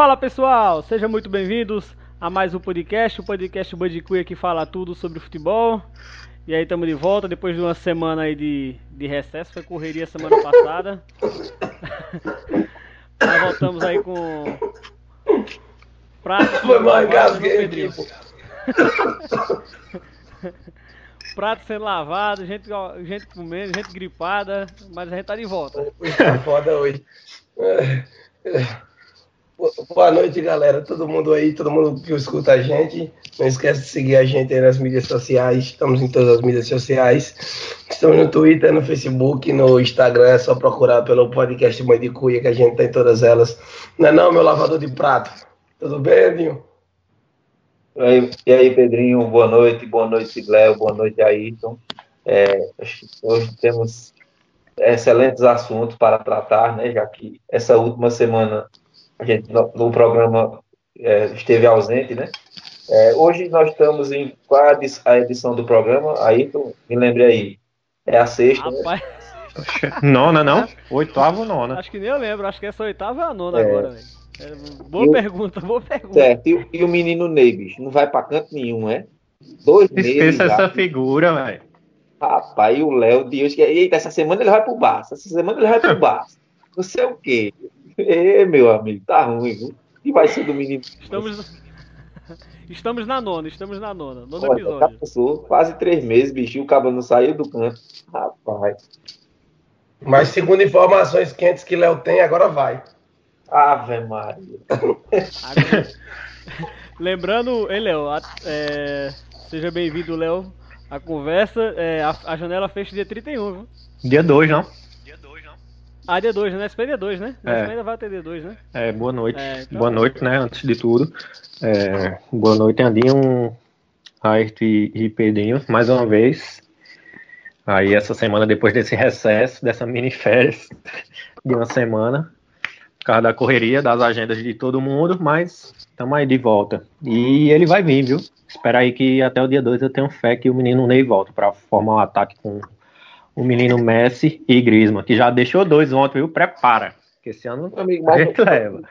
Fala pessoal, sejam muito bem-vindos a mais um podcast, o podcast Bandicuia que fala tudo sobre futebol. E aí estamos de volta depois de uma semana aí de, de recesso, foi correria semana passada. Nós voltamos aí com prato. Foi aqui, prato sendo lavado, gente, gente comendo, gente gripada, mas a gente tá de volta. Tá foda hoje. Boa noite, galera. Todo mundo aí, todo mundo que escuta a gente. Não esquece de seguir a gente aí nas mídias sociais. Estamos em todas as mídias sociais. Estamos no Twitter, no Facebook, no Instagram. É só procurar pelo podcast Mãe de Cuia, que a gente tá todas elas. Não é não, meu lavador de prato? Tudo bem, Edinho? E aí, Pedrinho? Boa noite. Boa noite, Léo. Boa noite, Ayrton. É, hoje temos excelentes assuntos para tratar, né? Já que essa última semana a gente no, no programa é, esteve ausente, né? É, hoje nós estamos em qual é a edição do programa? Aí, me lembre aí. É a sexta. Né? Rapaz. Né? Nona, não? Oitava ou nona? Acho que nem eu lembro, acho que essa oitava é a nona é. agora, velho. É, boa e pergunta, boa pergunta. Certo, e, e, o menino Ney, bicho, não vai pra canto nenhum, é? Dois meses. Esqueça essa figura, velho. Rapaz, e o Léo Dias, que eita, essa semana ele vai pro Barça, essa semana ele vai pro Barça. Não sei o quê. Ê, meu amigo, tá ruim, viu? E vai ser do menino. Estamos, estamos na nona, estamos na nona. Nono Olha, episódio. Passou quase três meses, bicho, o cabo não saiu do canto. Rapaz. Mas segundo informações quentes que Léo tem, agora vai. Ave Maria. Lembrando, hein, Léo? É, seja bem-vindo, Léo. A conversa, é, a, a, janela fecha dia 31, viu? Dia 2, não? Ah, D2, né? SP D2, né? É. ainda vai ter D2, né? É, boa noite. É, então... Boa noite, né? Antes de tudo. É, boa noite, Andinho, Ayrton e, e Pedrinho, mais uma vez. Aí, essa semana, depois desse recesso, dessa mini férias de uma semana, por causa da correria, das agendas de todo mundo, mas estamos aí de volta. E ele vai vir, viu? Espera aí que até o dia 2 eu tenho fé que o menino Ney volta para formar um ataque com o menino Messi e Griezmann, que já deixou dois ontem, viu? Prepara, que esse ano amigo, a gente leva.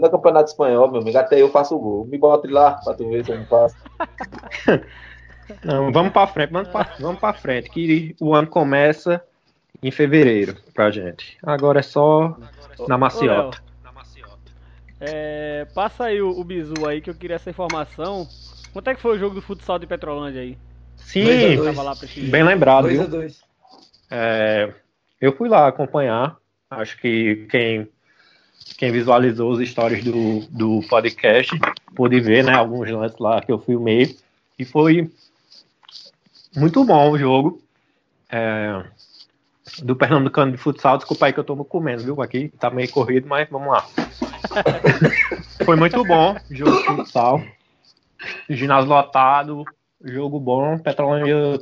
No Campeonato Espanhol, meu amigo, até eu faço o gol. Me bote lá pra tu ver se eu não faço. Não, vamos pra frente, vamos pra, vamos pra frente, que o ano começa em fevereiro pra gente. Agora é só na maciota. É, passa aí o, o bizu aí que eu queria essa informação. Quanto é que foi o jogo do futsal de Petrolândia aí? Sim, bem lembrado. Dois dois. É, eu fui lá acompanhar. Acho que quem, quem visualizou os stories do, do podcast pôde ver né, alguns lances lá que eu filmei. E foi muito bom o jogo. É, do Pernambucano de futsal. Desculpa aí que eu tô comendo, viu? Aqui tá meio corrido, mas vamos lá. foi muito bom o jogo de futsal. Ginásio lotado, jogo bom. Petrolândia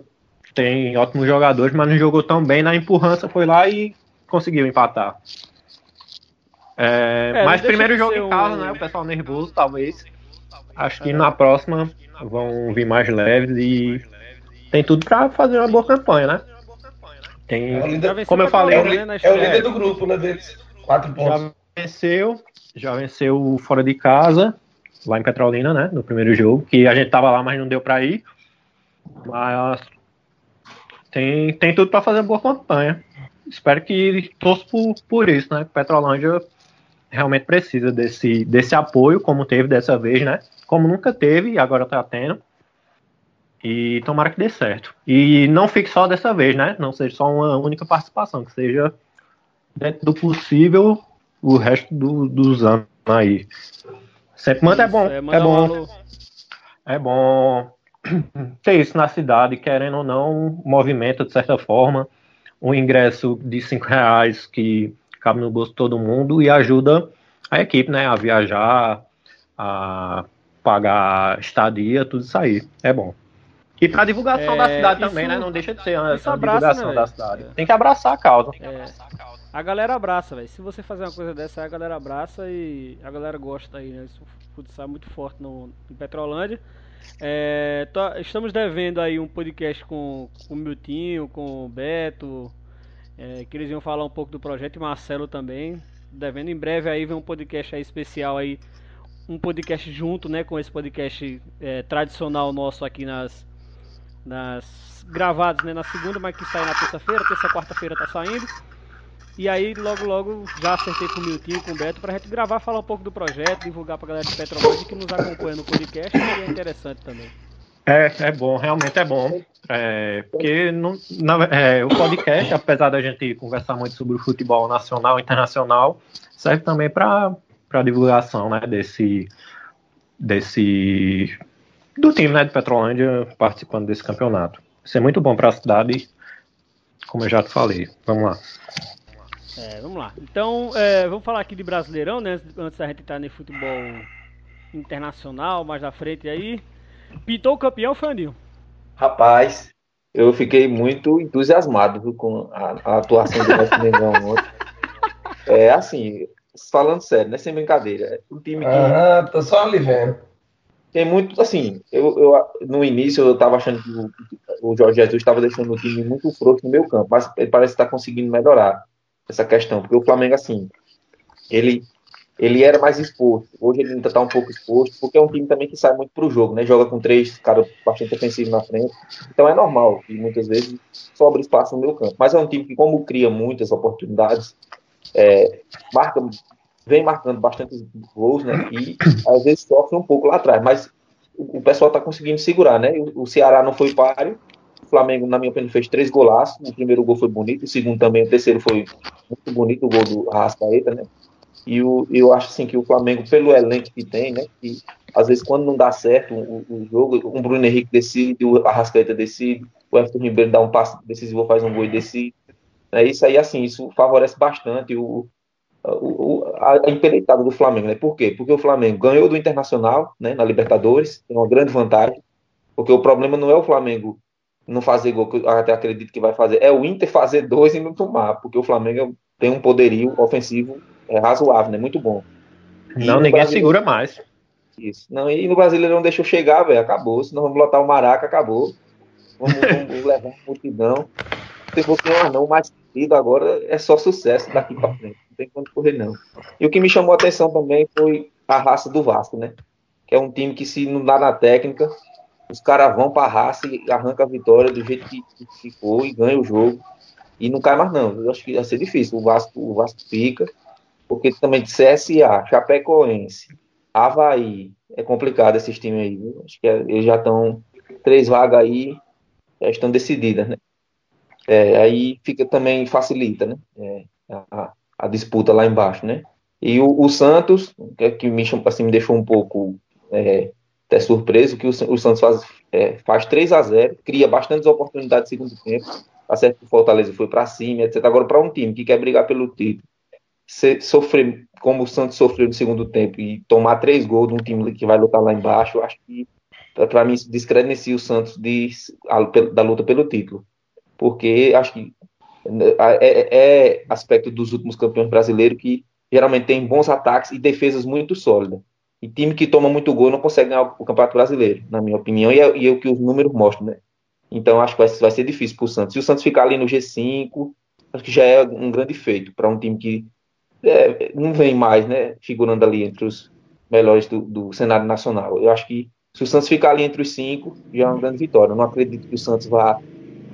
tem ótimos jogadores, mas não jogou tão bem. Na empurrança foi lá e conseguiu empatar. É, é, mas primeiro jogo em casa, um... né? O pessoal nervoso, talvez. Acho que na próxima vão vir mais leves e tem tudo para fazer uma boa campanha, né? Tem, é líder, como eu falei, é o, né, é o líder do grupo, né? Deles. Quatro pontos. Já venceu, já venceu fora de casa lá em Petrolina, né? No primeiro jogo, que a gente tava lá, mas não deu para ir. Mas tem, tem tudo para fazer boa campanha. Espero que torço por, por isso, né? Petrolândia realmente precisa desse, desse apoio, como teve dessa vez, né? Como nunca teve e agora tá tendo. E tomara que dê certo. E não fique só dessa vez, né? Não seja só uma única participação, que seja dentro do possível o resto do, dos anos aí. Sempre manda é bom. É, é bom. É bom ter isso na cidade, querendo ou não, movimenta de certa forma um ingresso de cinco reais que cabe no bolso de todo mundo e ajuda a equipe, né, a viajar, a pagar estadia, tudo isso aí. É bom. E para divulgação é, da cidade isso, também, né? Não deixa de ser uma, uma divulgação né, da cidade. Tem que abraçar a causa. É. A galera abraça, velho. Se você fazer uma coisa dessa, a galera abraça e a galera gosta aí, né? Isso futsal é muito forte no, em Petrolândia. É, estamos devendo aí um podcast com, com o Miltinho, com o Beto, é, que eles iam falar um pouco do projeto e Marcelo também. devendo em breve aí vem um podcast aí especial aí, um podcast junto, né, com esse podcast é, tradicional nosso aqui nas nas gravados, né, na segunda, mas que sai na terça-feira, terça quarta-feira tá saindo. E aí logo logo já acertei com o Miltinho, com o Beto pra gente gravar, falar um pouco do projeto, divulgar pra galera de Petrolândia que nos acompanha no podcast, que é interessante também. É, é bom, realmente é bom. É, porque na, é, o podcast, apesar da gente conversar muito sobre o futebol nacional e internacional, serve também para divulgação né, desse, desse do time né, de Petrolândia participando desse campeonato. Isso é muito bom para a cidade, como eu já te falei. Vamos lá. É, vamos lá. Então, é, vamos falar aqui de Brasileirão, né? Antes da gente entrar no futebol internacional, mais à frente aí. Pintou o campeão, Fandinho? Rapaz, eu fiquei muito entusiasmado viu, com a, a atuação do nosso Mengão ontem. É assim, falando sério, né? Sem brincadeira. É um time que. Ah, tô só ali vendo. Tem muito, assim, eu, eu no início eu tava achando que o, o Jorge Jesus estava deixando o time muito frouxo no meu campo, mas ele parece estar tá conseguindo melhorar essa questão, porque o Flamengo, assim, ele ele era mais exposto. Hoje ele ainda está um pouco exposto, porque é um time também que sai muito para o jogo, né? Joga com três caras bastante ofensivos na frente. Então é normal que muitas vezes sobra espaço no meu campo. Mas é um time que, como cria muitas oportunidades, é, marca, vem marcando bastante gols, né? E às vezes sofre um pouco lá atrás. Mas o, pessoal está conseguindo segurar, né? O Ceará não foi páreo. Flamengo, na minha opinião, fez três golaços. O primeiro gol foi bonito, o segundo também, o terceiro foi muito bonito, o gol do Arrascaeta, né? E o, eu acho assim que o Flamengo, pelo elenco que tem, né? Que às vezes quando não dá certo o, o jogo, o Bruno Henrique decide, o Arrascaeta decide, o Everton Ribeiro dá um passo decisivo, faz um gol e decide. É isso aí, assim, isso favorece bastante o, o, a, a empreitada do Flamengo, né? Por quê? Porque o Flamengo ganhou do Internacional, né? Na Libertadores, tem uma grande vantagem, porque o problema não é o Flamengo não fazer gol, que eu até acredito que vai fazer, é o Inter fazer dois e não tomar, porque o Flamengo tem um poderio ofensivo é razoável, né? Muito bom. E não, ninguém segura mais. Isso. Não, e no Brasileiro não deixou chegar, velho. Acabou. Senão vamos lotar o Maraca, acabou. Vamos, vamos levar uma multidão. Não tem pouquinho não, mais querido agora é só sucesso daqui para frente. Não tem como correr, não. E o que me chamou a atenção também foi a raça do Vasco, né? Que é um time que, se não dá na técnica, os caras vão para a raça e arranca a vitória do jeito que, que ficou e ganha o jogo. E não cai mais, não. Eu acho que vai ser difícil. O Vasco, o Vasco fica porque também de CSA, Chapecoense, Havaí, é complicado esses times aí, viu? Acho que é, eles já estão, três vagas aí, já estão decididas, né? É, aí fica também, facilita, né? É, a, a, disputa lá embaixo, né? E o, o Santos, que, é que me, assim, me deixou um pouco é, até surpreso, que o, o Santos faz, é, faz 3 a 0 cria bastantes oportunidades no segundo tempo, tá que o Fortaleza foi para cima, etc. Agora, para um time que quer brigar pelo título, sofrer como o Santos sofreu no segundo tempo e tomar três gols de um time que vai lutar lá embaixo, acho que para mim descredencia o Santos de, a, da luta pelo título. Porque acho que é, é, é, aspecto dos últimos campeões brasileiros que geralmente tem bons ataques e defesas muito sólidas. E time que toma muito gol não consegue ganhar o Campeonato Brasileiro, na minha opinião, e é, e é o que os números mostram, né? Então acho que vai, ser difícil para o Santos. Se o Santos ficar ali no G5, acho que já é um grande feito para um time que é, não vem mais, né, figurando ali entre os melhores do, do, cenário nacional. Eu acho que se o Santos ficar ali entre os cinco, já é uma grande vitória. Eu não acredito que o Santos vá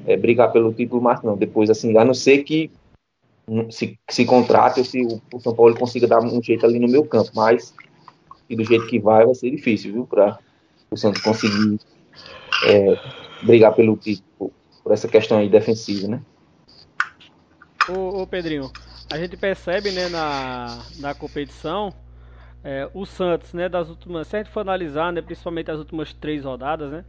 é, brigar pelo título mais não. Depois, assim, a não ser que se, se contrate ou se o, o, São Paulo consiga dar um jeito ali no meu campo, mas e do jeito que vai, vai ser difícil, viu, para o Santos conseguir é, brigar pelo por essa questão aí defensiva, né? Ô, ô Pedrinho, a gente percebe né, na, na competição é, o Santos, né, das últimas, se a gente for analisar, né, principalmente as últimas três rodadas, né,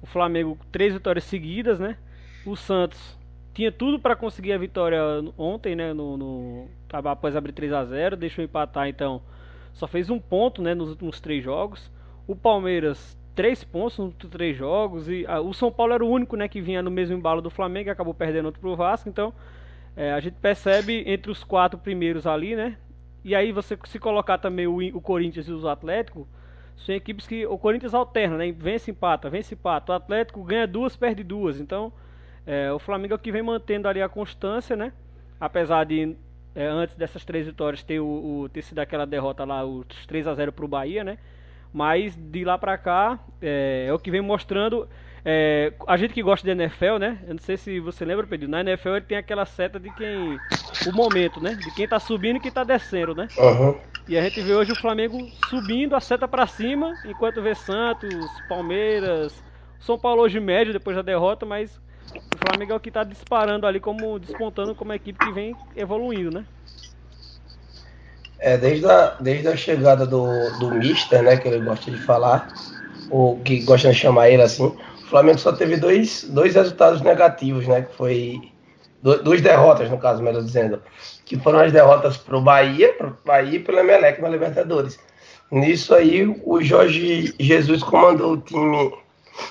o Flamengo três vitórias seguidas, né, o Santos tinha tudo para conseguir a vitória ontem, né, no, no após abrir 3 a 0, deixou empatar, então só fez um ponto, né, nos últimos três jogos. O Palmeiras três pontos nos três jogos e a, o São Paulo era o único, né, que vinha no mesmo embalo do Flamengo, e acabou perdendo outro pro Vasco, então é, a gente percebe entre os quatro primeiros ali, né? E aí você se colocar também o, o Corinthians e os Atlético, são equipes que o Corinthians alterna, né? Vence, empata, vence, empata. O Atlético ganha duas, perde duas. Então, é, o Flamengo é o que vem mantendo ali a constância, né? Apesar de é, antes dessas três vitórias ter, o, o, ter sido aquela derrota lá, os 3 a 0 pro Bahia, né? Mas de lá pra cá é, é o que vem mostrando. É, a gente que gosta de NFL, né? Eu não sei se você lembra, Pedro. Na NFL ele tem aquela seta de quem. O momento, né? De quem tá subindo e quem tá descendo, né? Uhum. E a gente vê hoje o Flamengo subindo a seta para cima, enquanto vê Santos, Palmeiras, São Paulo hoje médio depois da derrota, mas o Flamengo é o que tá disparando ali, como despontando como equipe que vem evoluindo, né? É, desde a, desde a chegada do, do Mister, né, que ele gosta de falar, ou que gosta de chamar ele assim, o Flamengo só teve dois, dois resultados negativos, né, que foi duas derrotas, no caso, melhor dizendo, que foram as derrotas para o Bahia, pro Bahia e pelo Emelec na Libertadores. Nisso aí, o Jorge Jesus comandou o time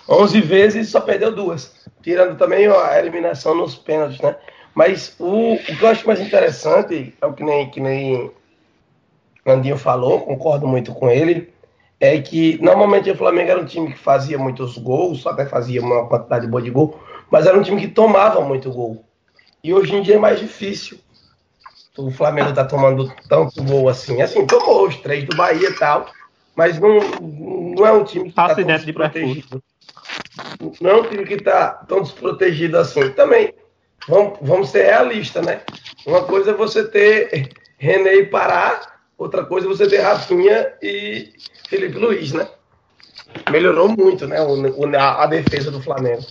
11 vezes e só perdeu duas, tirando também a eliminação nos pênaltis, né? Mas o, o que eu acho mais interessante, é o que nem, que nem falou, concordo muito com ele, é que normalmente o Flamengo era um time que fazia muitos gols, até fazia uma quantidade boa de gol, mas era um time que tomava muito gol. E hoje em dia é mais difícil. O Flamengo tá tomando tanto gol assim. Assim, tomou os três do Bahia e tal, mas não, não é um time que tá tão desprotegido. Não é um time que tá tão desprotegido assim. Também, vamos, vamos ser realistas, né? Uma coisa é você ter René e Pará, outra coisa é você ter Rafinha e Felipe Luiz, né? Melhorou muito, né? O, a, a defesa do Flamengo.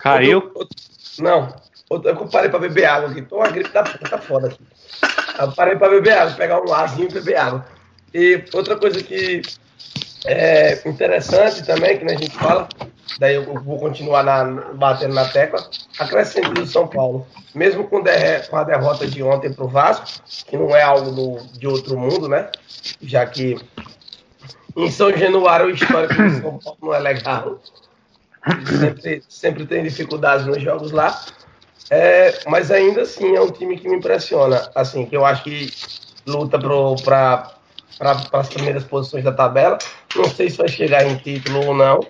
Caiu? Outro, outro, não, outro, eu parei pra beber água aqui. Tô uma gripe da tá foda aqui. Eu parei pra beber água, pegar um arzinho e beber água. E outra coisa que é interessante também, que a gente fala, daí eu vou continuar na, batendo na tecla, a crescente do São Paulo. Mesmo com, der, com a derrota de ontem pro Vasco, que não é algo do, de outro mundo, né? Já que em São Januário o histórico do São Paulo não é legal sempre, sempre tem dificuldades nos jogos lá. É, mas ainda assim é um time que me impressiona. Assim, que eu acho que luta para as primeiras posições da tabela. Não sei se vai chegar em título ou não,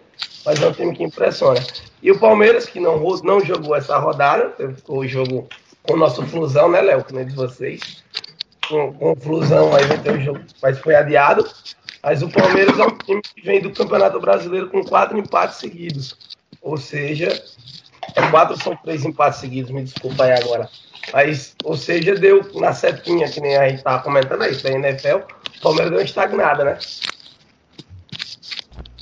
mas é um time que impressiona. E o Palmeiras, que não, não jogou essa rodada, o jogo com o nosso Flusão, né, Léo? Que nem de vocês. Com, com o Flusão aí vai ter o jogo, mas foi adiado. Mas o Palmeiras é um time que vem do Campeonato Brasileiro com quatro empates seguidos. Ou seja, é quatro são três empates seguidos, me desculpa aí agora. Mas, ou seja, deu na setinha, que nem a gente estava comentando aí, da NFL, o Palmeiras deu uma estagnada, né?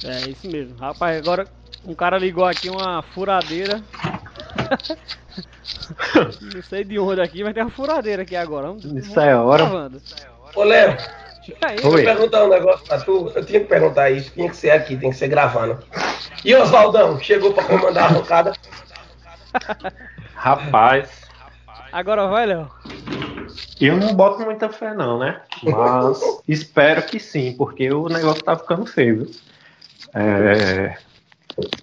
É isso mesmo. Rapaz, agora um cara ligou aqui uma furadeira. Não sei de onde aqui, mas tem uma furadeira aqui agora. Vamos, Isso é hora. Ô, Léo, Deixa eu perguntar um negócio pra tu. Eu tinha que perguntar isso, tinha que ser aqui, tem que ser gravando. E Oswaldão, chegou pra comandar a arrancada? Rapaz. Agora vai, Léo. Eu não boto muita fé, não, né? Mas espero que sim, porque o negócio tá ficando feio. É,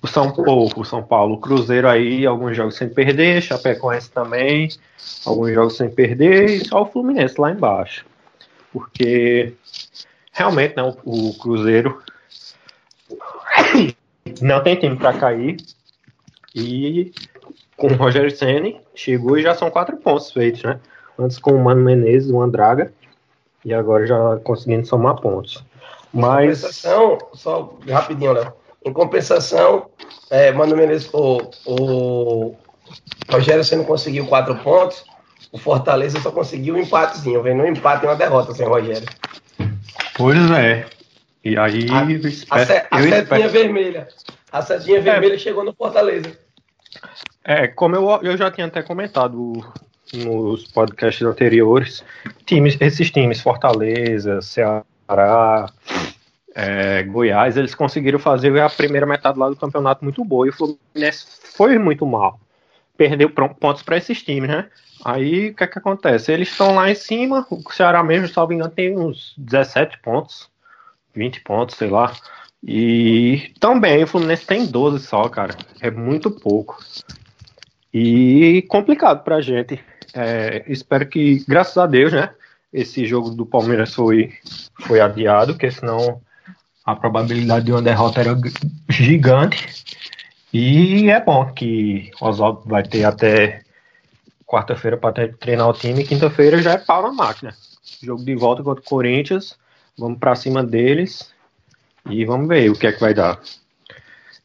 o São Paulo, o São Paulo, o Cruzeiro aí, alguns jogos sem perder, Chapecoense também, alguns jogos sem perder, e só o Fluminense lá embaixo porque realmente né, o, o Cruzeiro não tem time para cair e com o Rogério Ceni chegou e já são quatro pontos feitos, né? Antes com o Mano Menezes, o Andraga e agora já conseguindo somar pontos. Mas em compensação, só rapidinho, Léo. Em compensação, é, Mano Menezes, o, o Rogério Ceni conseguiu quatro pontos o Fortaleza só conseguiu um empatezinho, vem um empate e uma derrota sem Rogério. Pois é. E aí a, espero, a, a setinha espero... vermelha. A setinha vermelha é, chegou no Fortaleza. É, como eu, eu já tinha até comentado nos podcasts anteriores, times, esses times, Fortaleza, Ceará, é, Goiás, eles conseguiram fazer a primeira metade lá do campeonato muito boa e o Fluminense foi muito mal. Perdeu pontos para esses times, né? Aí o que é que acontece? Eles estão lá em cima, o Ceará mesmo, salvo engano, tem uns 17 pontos, 20 pontos, sei lá. E também o Fluminense tem 12 só, cara. É muito pouco. E complicado pra gente. É, espero que, graças a Deus, né? Esse jogo do Palmeiras foi, foi adiado, porque senão a probabilidade de uma derrota era gigante. E é bom que o Oswaldo vai ter até quarta-feira para treinar o time. Quinta-feira já é pau na máquina. Jogo de volta contra o Corinthians. Vamos para cima deles e vamos ver o que é que vai dar.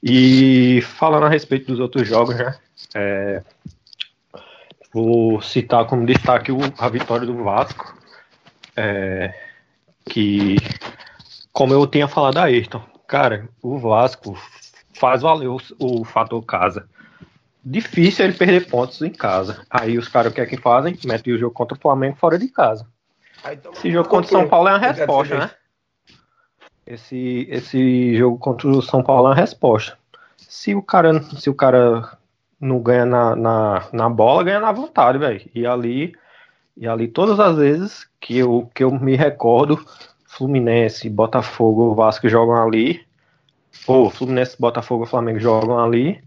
E falando a respeito dos outros jogos, né? É, vou citar como destaque a vitória do Vasco. É, que, como eu tinha falado a Ayrton, cara, o Vasco faz valer o, o fator casa. Difícil ele perder pontos em casa. Aí os caras o que é que fazem? Metem o jogo contra o Flamengo fora de casa. Esse jogo contra o São Paulo é uma resposta, né? Esse, esse jogo contra o São Paulo é uma resposta. Se o cara, se o cara não ganha na, na, na bola, ganha na vontade, velho. E ali, e ali todas as vezes que eu, que eu me recordo, Fluminense, Botafogo, Vasco jogam ali, ou Fluminense, Botafogo Flamengo jogam ali,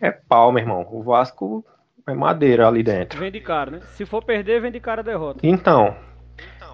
é pau, meu irmão. O Vasco é madeira ali dentro. Vem de cara, né? Se for perder, vem de cara a derrota. Então,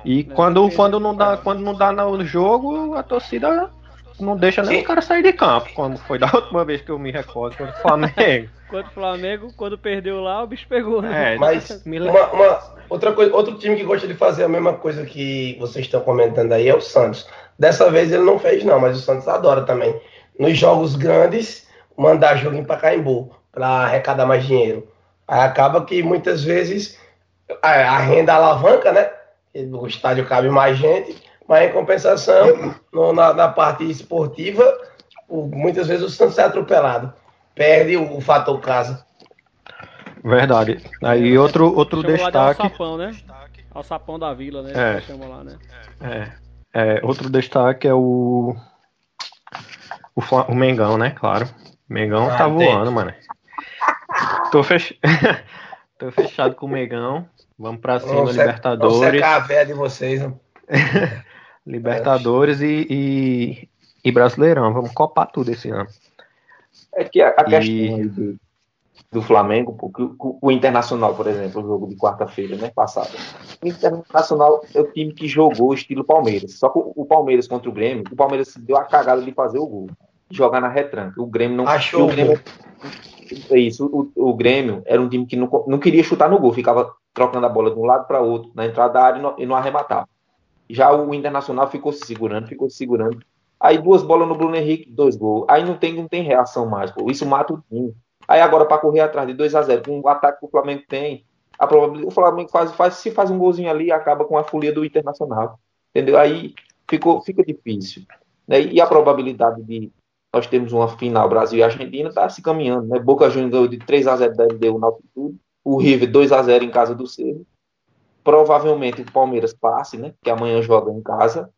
e quando, quando, não dá, quando não dá no jogo, a torcida não deixa nem o cara sair de campo, como foi da última vez que eu me recordo contra o Flamengo. Contra o Flamengo, quando perdeu lá, o bicho pegou. Né? É, Mas uma, uma, outra coisa, outro time que gosta de fazer a mesma coisa que vocês estão comentando aí é o Santos. Dessa vez ele não fez não, mas o Santos adora também. Nos jogos grandes, mandar jogo em Pacaembu para arrecadar mais dinheiro. Aí acaba que muitas vezes a, a renda alavanca, né? o estádio cabe mais gente, mas em compensação, no, na, na, parte esportiva, o, muitas vezes o Santos é atropelado. Perde o, o fator casa. Verdade. Aí outro, outro destaque. Alçapão, né? Alçapão da vila, né? É. Chama lá, né? É. é. Outro destaque é o. O, o Mengão, né? Claro. O Mengão ah, tá voando, mano. Tô, fech... Tô fechado com o Mengão. Vamos pra cima, vamos Libertadores. Vamos secar a véia de vocês, né? Libertadores e, e, e, Brasileirão. Vamos copar tudo esse ano. É que a, a e... questão do, do, Flamengo, porque o, o, Internacional, por exemplo, o jogo de quarta-feira, né, passado. O Internacional é o time que jogou estilo Palmeiras. Só que o, o Palmeiras contra o Grêmio, o Palmeiras deu a cagada de fazer o gol. Jogar na retranca. O Grêmio não. Achou. O Grêmio, é isso, o, o Grêmio era um time que não, não queria chutar no gol, ficava trocando a bola de um lado para outro, na entrada da área e não, e não arrematava. Já o Internacional ficou se segurando, ficou se segurando. Aí duas bolas no Bruno Henrique, dois gols. Aí não tem, não tem reação mais, pô. Isso mata o time. Aí agora para correr atrás de 2 a 0 com o ataque que o Flamengo tem, a probabilidade, o Flamengo faz, faz, se faz um golzinho ali, acaba com a folia do Internacional. Entendeu? Aí ficou, fica difícil. Né? E a probabilidade de nós termos uma final Brasil e Argentina está se caminhando. Né? Boca Juniors ganhou de 3 a 0 da LDU na altitude o River 2 a 0 em casa do Cerro. Provavelmente o Palmeiras passe, né? Que amanhã joga em casa.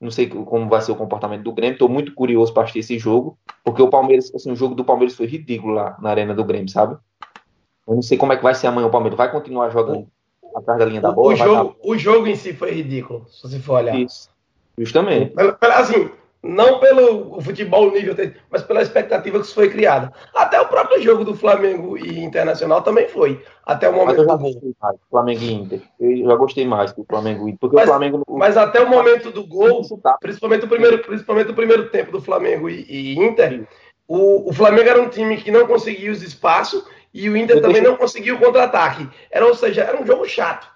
Não sei como vai ser o comportamento do Grêmio. Estou muito curioso para assistir esse jogo, porque o Palmeiras, assim, o jogo do Palmeiras foi ridículo lá na arena do Grêmio, sabe? Eu não sei como é que vai ser amanhã o Palmeiras. Vai continuar jogando atrás da linha da bola? O, jogo, dar... o jogo em si foi ridículo, se você for olhar. Isso. Justamente. Assim, não pelo futebol nível, mas pela expectativa que foi criada. Até o próprio jogo do Flamengo e Internacional também foi. Até o momento do gol. Mais, Flamengo e Inter. Eu já gostei mais do Flamengo e Inter. Porque mas, o Flamengo. Mas até o momento do gol, principalmente o primeiro, principalmente o primeiro tempo do Flamengo e, e Inter, o, o, Flamengo era um time que não conseguia os espaços e o Inter também não conseguiu o contra-ataque. Era, ou seja, era um jogo chato.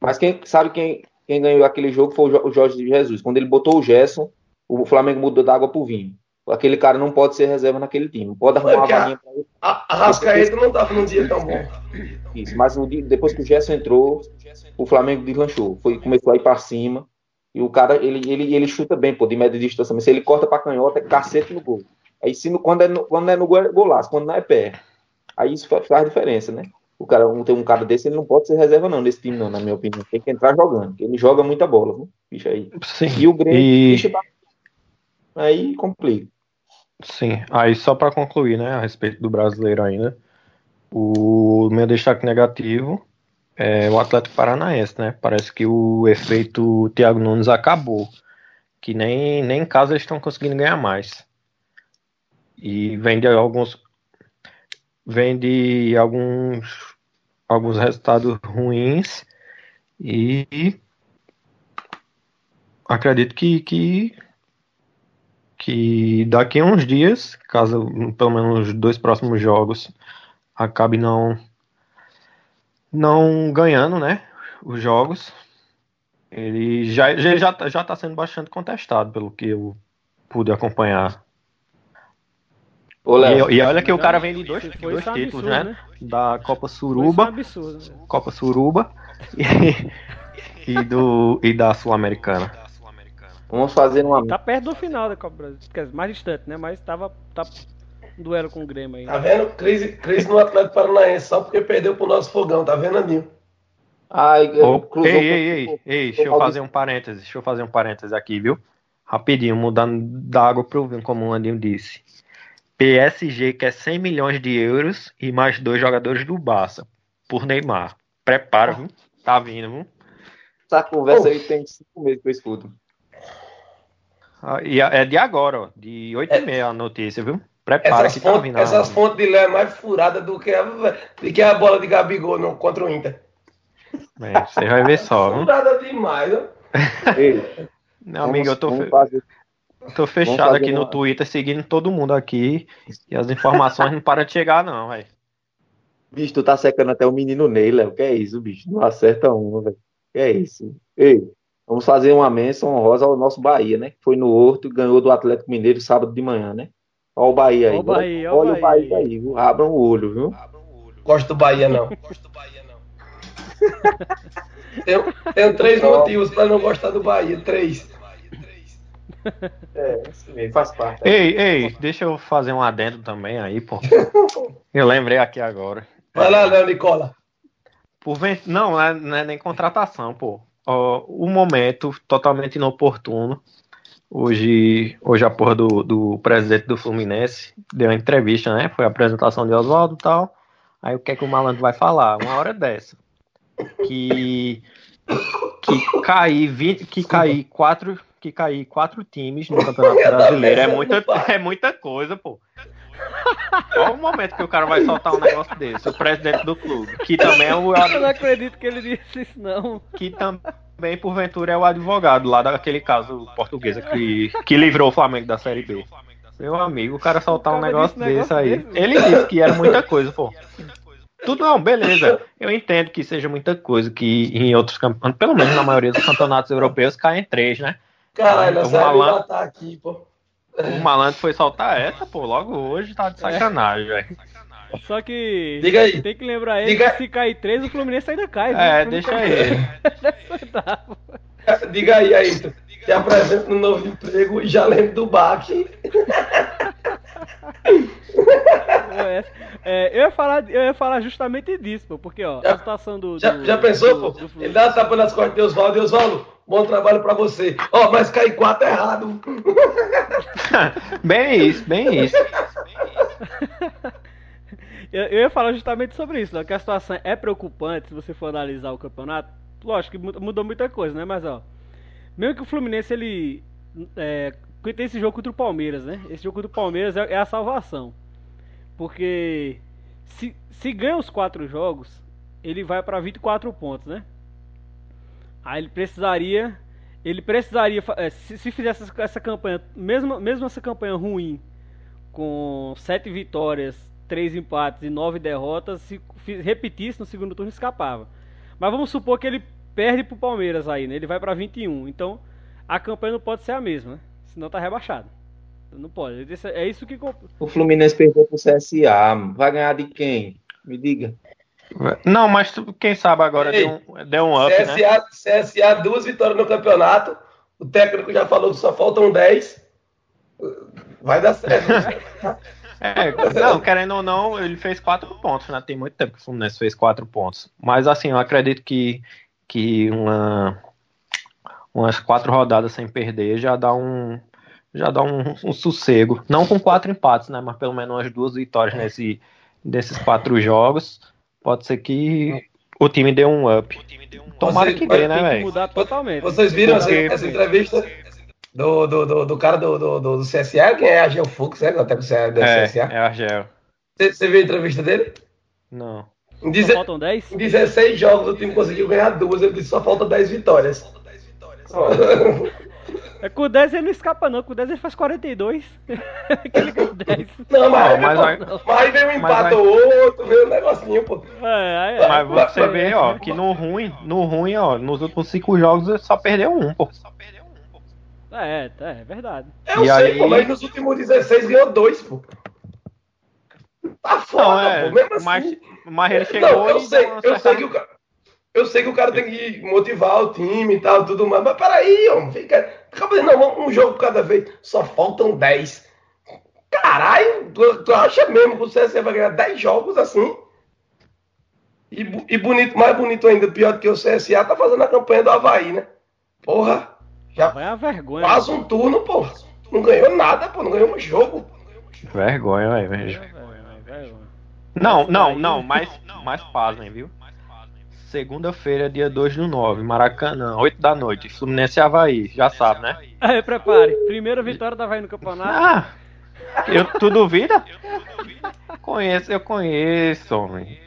Mas quem sabe quem, quem ganhou aquele jogo foi o Jorge Jesus. Quando ele botou o Gerson o Flamengo mudou da água pro vinho. Aquele cara não pode ser reserva naquele time. Pode arrumar uma vaguinha pra ele. A, a Rascaeta não tava num dia tão bom. Isso, mas dia, depois que o Gerson entrou, o Flamengo deslanchou. Foi, começou a ir pra cima. E o cara, ele, ele, ele chuta bem, pô, de média distância. Mas se ele corta pra canhota, é cacete no gol. Aí se no, quando, é no, quando é no gol, é golaço. Quando não é pé. Aí isso faz, faz diferença, né? O cara, tem um cara desse, ele não pode ser reserva, não, nesse time, não, na minha opinião. Tem que entrar jogando. Ele joga muita bola, viu? bicho aí. Sim. E o Grêmio, e... bicho aí complica. Sim, aí só para concluir, né, a respeito do brasileiro ainda, o meu destaque negativo é o Atlético Paranaense, né? Parece que o efeito Thiago Nunes acabou, que nem, nem em casa eles estão conseguindo ganhar mais. E vem de alguns vem de alguns alguns resultados ruins e acredito que, que que daqui a uns dias, caso pelo menos os dois próximos jogos acabe não não ganhando, né, os jogos, ele já ele já tá, já está sendo bastante contestado pelo que eu pude acompanhar. E, e, olha que o cara vem de dois, dois títulos, absurdo, né? né? Da Copa Suruba, absurdo, né? Copa Suruba e, e do e da Sul-Americana. Vamos fazer uma. Tá perto do final da Copa Brasil. Quer dizer, mais distante, né? Mas tava. Tá um duelo com o Grêmio aí. Tá vendo? Crise, crise no Atlético Paranaense, só porque perdeu pro nosso fogão, tá vendo, Aninho? Ai, oh, ei, ei, ei, ei, deixa eu fazer um parênteses, deixa eu fazer um parênteses aqui, viu? Rapidinho, mudando da água pro vinho, como o Andinho disse. PSG quer 100 milhões de euros e mais dois jogadores do Barça por Neymar. Prepara, viu? Tá vindo, viu? Essa conversa aí tem cinco meses que eu escuto. Ah, e é de agora, ó, de 8 é. e meia a notícia, viu? Prepara essas que fontes, tá vindo. Essas fontes de Léo é mais furada do que a, do que a bola de Gabigol no, contra o Inter. É, você vai ver só. Furada demais, ó. Ei, Não, amigo, eu tô, fe... tô fechado aqui uma... no Twitter, seguindo todo mundo aqui. E as informações não param de chegar, não, velho. Bicho, tu tá secando até o menino Ney, Léo. Que é isso, bicho? Não acerta uma, velho. Que é isso? Ei, Vamos fazer uma menção honrosa ao nosso Bahia, né? Que foi no Horto e ganhou do Atlético Mineiro sábado de manhã, né? Olha o Bahia aí. Olha o Bahia, olha o Bahia aí, viu? Abram o olho, viu? Gosto do Bahia, não. Gosto do Bahia, não. tenho, tenho três motivos para não gostar do Bahia. Três. É, isso mesmo, faz parte. Ei, ei, deixa eu fazer um adendo também aí, pô. Eu lembrei aqui agora. Vai lá, Léo Nicola. Por vent... Não, não é, não é nem contratação, pô o momento totalmente inoportuno. Hoje, hoje a porra do, do presidente do Fluminense deu uma entrevista, né? Foi a apresentação de Oswaldo e tal. Aí o que é que o malandro vai falar? Uma hora dessa. Que que cair 20, que cair quatro, que cair quatro times no Campeonato Brasileiro é muita, é muita coisa, pô. Qual o momento que o cara vai soltar um negócio desse? O presidente do clube, que também é o. Eu não acredito que ele disse isso, não. Que também, porventura, é o advogado lá daquele caso português que, que livrou o Flamengo da Série B. Meu amigo, o cara soltar um negócio desse, negócio aí. Desse. Ele disse que era muita coisa, pô. Tudo não, beleza. Eu entendo que seja muita coisa que em outros campeonatos, pelo menos na maioria dos campeonatos europeus, caem três, né? Caralho, essa malandro... tá aqui, pô. O malandro foi soltar essa, pô, logo hoje tá de sacanagem, velho. Só que Diga aí. tem que lembrar ele Diga... que se cair três, o Fluminense ainda cai. É, deixa aí. Diga aí, Ayrton. Te apresento no novo emprego e já lembro do baque. É, é, eu, ia falar, eu ia falar justamente disso, pô, porque ó, já, a situação do. Já, do, já pensou, do, pô? Do Ele dá tapa nas costas de Oswaldo e Oswaldo, bom trabalho pra você. Ó, oh, mas cair quatro é errado. bem isso, bem isso. eu, eu, ia falar justamente sobre isso, né? que a situação é preocupante se você for analisar o campeonato. Lógico que mudou muita coisa, né? Mas ó, mesmo que o Fluminense ele é, tem esse jogo contra o Palmeiras, né? Esse jogo contra o Palmeiras é, é a salvação. Porque se, se ganha os quatro jogos, ele vai para 24 pontos, né? Aí ele precisaria. Ele precisaria. É, se, se fizesse essa, essa, campanha, mesmo, mesmo essa campanha ruim, com sete vitórias, três empates e nove derrotas, se repetisse no segundo turno, escapava. Mas vamos supor que ele perde pro Palmeiras aí, né? Ele vai para 21. Então a campanha não pode ser a mesma, né? Senão tá rebaixado. Não pode. É isso que. O Fluminense perdeu pro CSA. Vai ganhar de quem? Me diga. Não, mas quem sabe agora Ei, deu, um, deu um up, CSA, né? CSA, duas vitórias no campeonato. O técnico já falou que só faltam 10. Vai dar certo. é, não, querendo ou não, ele fez quatro pontos, né? Tem muito tempo que o Fluminense fez quatro pontos. Mas assim, eu acredito que, que uma, umas quatro rodadas sem perder já dá um, já dá um, um, sossego. Não com quatro empates, né? Mas pelo menos umas duas vitórias nesse, nesses quatro jogos. Pode ser que o time dê um up. Tomara que dê, né, velho? mudar totalmente. Vocês viram essa, essa, entrevista do, do, do, do cara do, do, do, CSA, que é Argel Fux, né? Até com o CSA. É, é Argel. Você viu a entrevista dele? Não. Em, deze... faltam 10? em 16 jogos o time conseguiu ganhar duas, ele disse só falta 10 vitórias. Só falta 10 vitórias. É, com o 10 ele não escapa não, com o 10 ele faz 42. Aquele com 10. Não, mas, mas mas, aí- mas vem um empate ou outro, vem um negocinho, pô. É, aí, é. Mas você vê, ó, que no ruim, no ruim, ó, nos últimos cinco jogos ele só perdeu um, pô. É, é, é verdade. Eu E sei, aí- pô, mas nos últimos 16 ganhou dois, pô. Tá foda, Não, é, pô. Mesmo assim. mas, mas ele chegou Não, eu sei, eu sei que o cara. Eu sei que o cara tem que motivar o time e tal, tudo mais. Mas peraí, homem, fica. Acaba de não, um jogo cada vez. Só faltam 10. Caralho, tu, tu acha mesmo que o CSE vai ganhar 10 jogos assim? E, e bonito, mais bonito ainda, pior do que o CSA, tá fazendo a campanha do Havaí, né? Porra, já Vai a vergonha. faz um turno, pô. Não ganhou nada, pô, não ganhou um jogo. Vergonha, velho. Vai, velho. Não, não, Aí- não, mas, mas pasmem, viu? Segunda-feira, dia 2 do 9, Maracanã, 8 da noite, Fluminense e Havaí, já sabe, né? Aí, prepare. Primeira vitória da Havaí no campeonato. Ah, eu, tu duvida? Conheço, eu conheço, homem.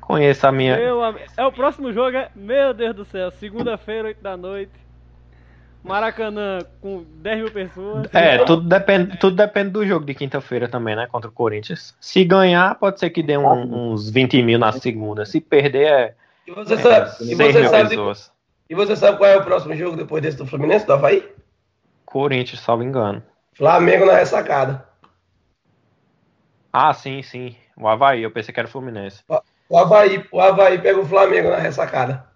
Conheço a minha. Meu é o próximo jogo, é? Meu Deus do céu. Segunda-feira, 8 da noite. Maracanã com 10 mil pessoas. É, tudo depende, tudo depende do jogo de quinta-feira também, né? Contra o Corinthians. Se ganhar, pode ser que dê um- uns 20 mil na segunda. Se perder, é E você sabe, e 6 você mil sabe, pessoas. e você sabe qual é o próximo jogo depois desse do Fluminense, do Havaí? Corinthians, salvo engano. Flamengo na ressacada. Ah, sim, sim. O Havaí, eu pensei que era o Fluminense. O Havaí, o Havaí pega o Flamengo na ressacada.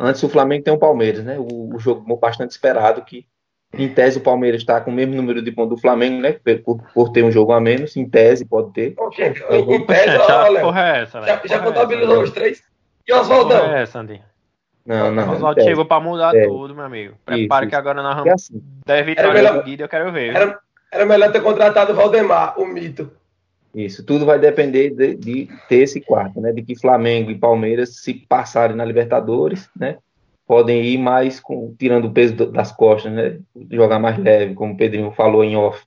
Antes o Flamengo tem o Palmeiras, né? O, o jogo bastante esperado, que em tese o Palmeiras está com o mesmo número de pontos do Flamengo, né? Por, por ter um jogo a menos, em tese pode ter. Gente, em, em ó, já, Léo, porra é essa, já, velho? já é contabilizou essa, os três? E Oswaldão? é essa, Andy? Não, não. em Oswaldo tese. chegou pra mudar É. tudo, meu amigo. Prepara Isso, que agora nós É vamos assim. 10 vitórias melhor- seguidas, eu quero ver. Era, era melhor ter contratado o Valdemar, o mito. Isso, tudo vai depender de, de ter esse quarto, né? De que Flamengo e Palmeiras, se passarem na Libertadores, né? Podem ir mais com, tirando o peso das costas, né? Jogar mais leve, como o Pedrinho falou em off.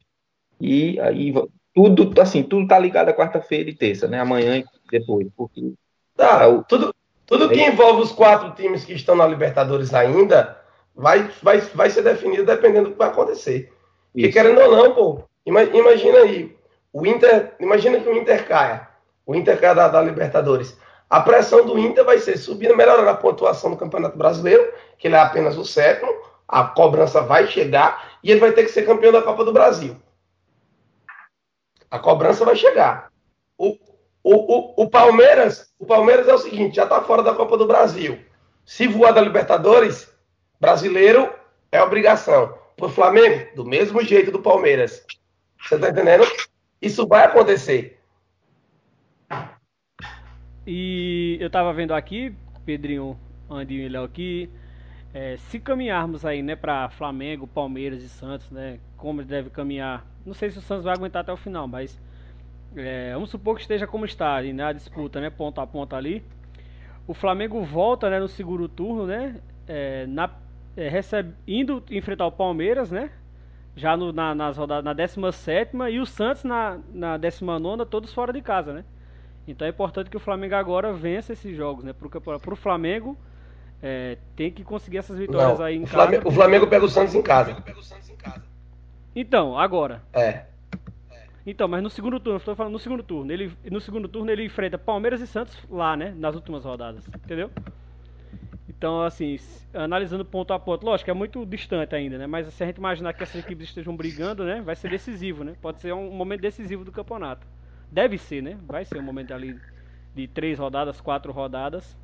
E aí tudo, assim, tudo tá ligado a quarta-feira e terça, né? Amanhã e depois, porque Tá, É o- tudo, tudo que envolve os quatro times que estão na Libertadores ainda vai, vai, vai ser definido dependendo do que vai acontecer. Porque Isso. querendo ou não, pô, ima- imagina aí, o Inter, imagina que o Inter caia, o Inter caia da, da Libertadores. A pressão do Inter vai ser subindo, melhorando a pontuação do Campeonato Brasileiro, que ele é apenas o sétimo, a cobrança vai chegar e ele vai ter que ser campeão da Copa do Brasil. A cobrança vai chegar. O, o, o, o Palmeiras, o Palmeiras é o seguinte, já está fora da Copa do Brasil. Se voar da Libertadores, brasileiro é obrigação. Pro Flamengo, do mesmo jeito do Palmeiras. Você tá entendendo? Isso vai acontecer. E eu tava vendo aqui, Pedrinho, Andinho e Léo aqui, é, se caminharmos aí, né, pra Flamengo, Palmeiras e Santos, né, como deve caminhar, não sei se o Santos vai aguentar até o final, mas é, vamos supor que esteja como está ali, né, a disputa, né, ponto a ponto ali. O Flamengo volta, né, no segundo turno, né, é, na, é, recebe, indo enfrentar o Palmeiras, né, já no, na, nas rodadas, na 17 e o Santos na, na 19 todos fora de casa, né. Então é importante que o Flamengo agora vença esses jogos, né? Pro, campeonato- pro Flamengo é, tem que conseguir essas vitórias Não, aí em o, casa. Flamengo, o Flamengo pega o Santos em casa. Então, agora. É. Então, mas no segundo turno, estou falando no segundo turno. Ele, no segundo turno ele enfrenta Palmeiras e Santos lá, né? Nas últimas rodadas. Entendeu? Então, assim, analisando ponto a ponto, lógico, é muito distante ainda, né? Mas se a gente imaginar que essas equipes estejam brigando, né? Vai ser decisivo, né? Pode ser um momento decisivo do campeonato. Deve ser, né? Vai ser um momento ali de três rodadas, quatro rodadas.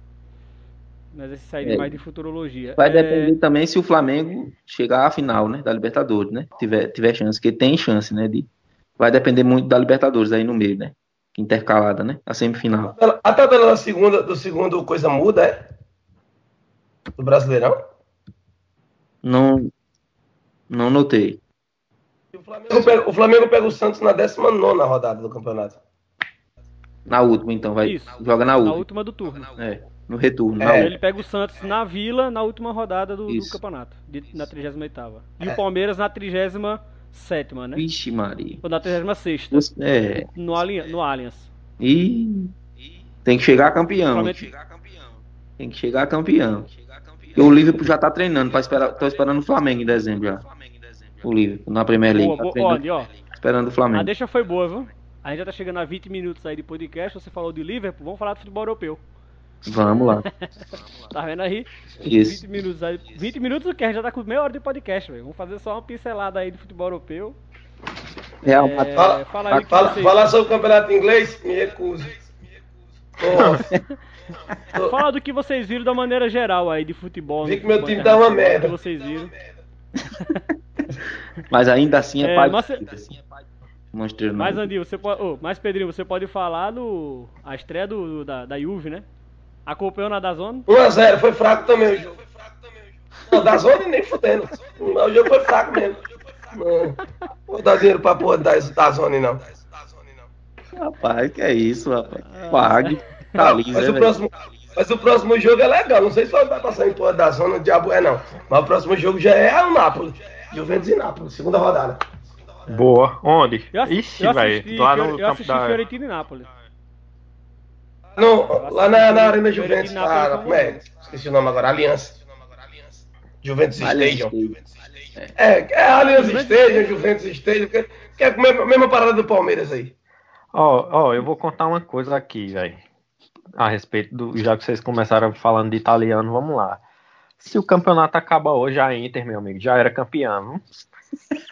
Mas esse aí É. mais de futurologia. Vai É, depender também se o Flamengo chegar à final, né, da Libertadores, né? Tiver, tiver chance, que tem chance, né? De, vai depender muito da Libertadores aí no meio, né? Intercalada, né? A semifinal. A tabela da segunda, do segundo coisa muda, é? Do Brasileirão? Não, não notei. E O Flamengo, pega, o Flamengo pega o Santos na 19 rodada do campeonato. Na última, então, vai. Isso. Joga na na última. última do turno. É, no retorno. É. na Ele última. pega o Santos na Vila na última rodada do, do campeonato, de- na 38ª. E É. o Palmeiras na 37ª, né? Vixe, Maria. Ou na 36ª, É. no, no Allianz. E tem que chegar campeão. Flamengo- Tem que chegar campeão. E o Liverpool já tá treinando, esperar, tô esperando o Flamengo em dezembro já. O Liverpool, na Premier League. Boa, tá olha, ó. esperando o A Flamengo. deixa foi boa, viu? A gente já tá chegando a 20 minutos aí de podcast. Você falou de Liverpool, vamos falar do futebol europeu. Vamos lá. Tá vendo aí? Isso. 20 minutos aí. 20 minutos o que? A gente já tá com meia hora de podcast, velho. Vamos fazer só uma pincelada aí de futebol europeu. Real É, Madrid. Fala, fala fala, falar sobre o campeonato inglês, me recuso. Nossa, Fala do que vocês viram da maneira geral aí de futebol. Vi no que meu time tá uma merda. O que vocês viram. Mas ainda assim é, É, pai mas você- Monstro Mas Andil, você pode. ô, mas Pedrinho, você pode falar do. A estreia do, da, da Juve, né? Acompanhou na da zona? 1x0, foi fraco também o jogo. Não, da zona nem fudendo. O jogo foi fraco mesmo. Não, vou dar dinheiro pra porra da, da zona, não. Rapaz, que é isso, rapaz. Pague. Tá mas, né, o próximo, mas o próximo jogo é legal. Não sei se vai passar em porra da zona, o diabo é não. Mas o próximo jogo já é o Nápoles. Juventus e Nápoles, segunda rodada. Boa. Onde? Eu, ass- Ixi, eu assisti, velho. Lá no eu campo assisti da. Fiorentina e Nápoles. No, lá na, na Arena Juventus, ah, como é? Esqueci o nome agora, Aliança. Juventus Stadium. Stadium. É, é Allianz Juventus- Stadium, Juventus Stadium, que, que é a mesma, mesma parada do Palmeiras aí. Ó, ó, eu vou contar uma coisa aqui, velho. A respeito do. Já que vocês começaram falando de italiano, vamos lá. Se o campeonato acaba hoje, a Inter, meu amigo, já era campeão.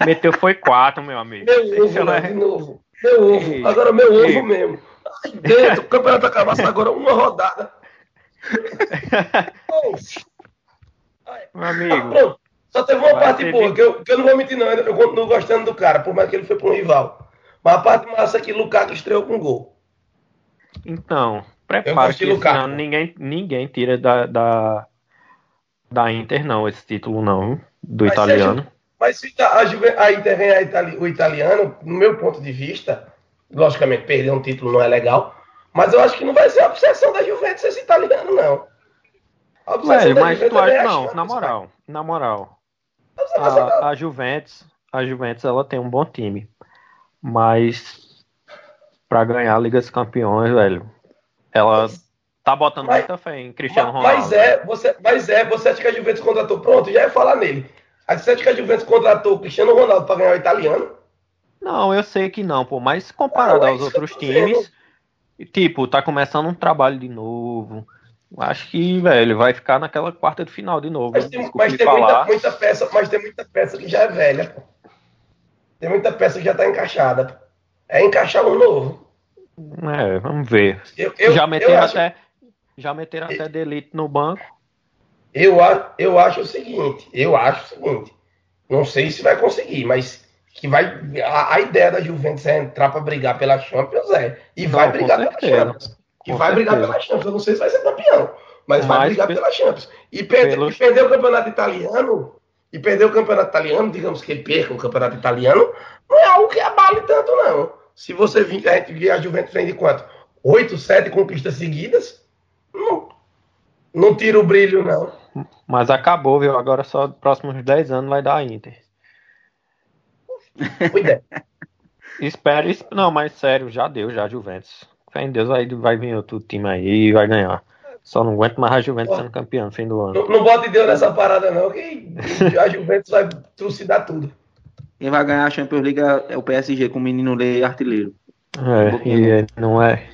Meteu foi quatro, meu amigo. Meu ovo, né, de novo. Meu ovo, Ei, agora meu ovo mesmo. Aí dentro, o campeonato acabasse agora uma rodada. Meu Ah, amigo, pronto. Só teve uma parte boa, que- que eu, que eu não vou mentir, não. Eu continuo gostando do cara, por mais que ele foi para um rival. Mas a parte massa é que Lukaku estreou com gol. então, De que esse ano ninguém, ninguém tira da, da, da Inter, não, esse título, não, do Mas italiano. Mas se a, Juve- a Inter ganhar itali- o italiano, no meu ponto de vista, logicamente perder um título não é legal, mas eu acho que não vai ser a obsessão da Juventus esse italiano, não. A obsessão Velho, da mas Juventus tu é acha, não, Champions, na moral, na moral. A, a Juventus, a Juventus ela tem um bom time, mas pra ganhar a Liga dos Campeões, velho, ela tá botando Mas- muita fé em Cristiano Ma- Ronaldo. Mas é, você, mas é, você acha que a Juventus contratou? Pronto, já ia falar nele. Você acha que a Juventus contratou o Cristiano Ronaldo para ganhar o italiano? Não, eu sei que não, pô, mas comparado é aos outros times, tipo, tá começando um trabalho de novo. Acho que, velho, vai ficar naquela quarta de final de novo. Mas tem, Desculpa mas tem muita, muita peça, mas tem muita peça que já é velha. pô. Tem muita peça que já tá encaixada. É encaixar um novo. É, vamos ver. Eu, eu, já eu meteram acho, até, já meteram até Delite no banco. eu, eu acho o seguinte, eu acho o seguinte, não sei se vai conseguir, mas que vai a, a ideia da Juventus é entrar para brigar pela Champions é e Não, vai brigar pela certeza. Champions. E Com vai brigar certeza. pela Champions. Eu não sei se vai ser campeão, mas, vai Mas brigar pe- pela Champions. E, pelos- e perder o campeonato italiano, e perder o campeonato italiano, digamos que ele perca o campeonato italiano, não é algo que abale tanto, não. Se você vir, a gente a Juventus vem de quanto? Oito, sete conquistas seguidas? Não, não tira o brilho, não. Mas acabou, viu? Agora só nos próximos 10 anos vai dar a Inter. Cuidado. Espero, es- não, mas sério, já deu, já, Juventus. Fé em Deus, vai, vai vir outro time aí e vai ganhar. Só não aguento mais a Juventus sendo campeão no fim do ano. Não, não bota Deus nessa parada, não, que a Juventus vai trucidar tudo. Quem vai ganhar a Champions League é é o PSG com o menino Lei artilheiro. É, e é, não é.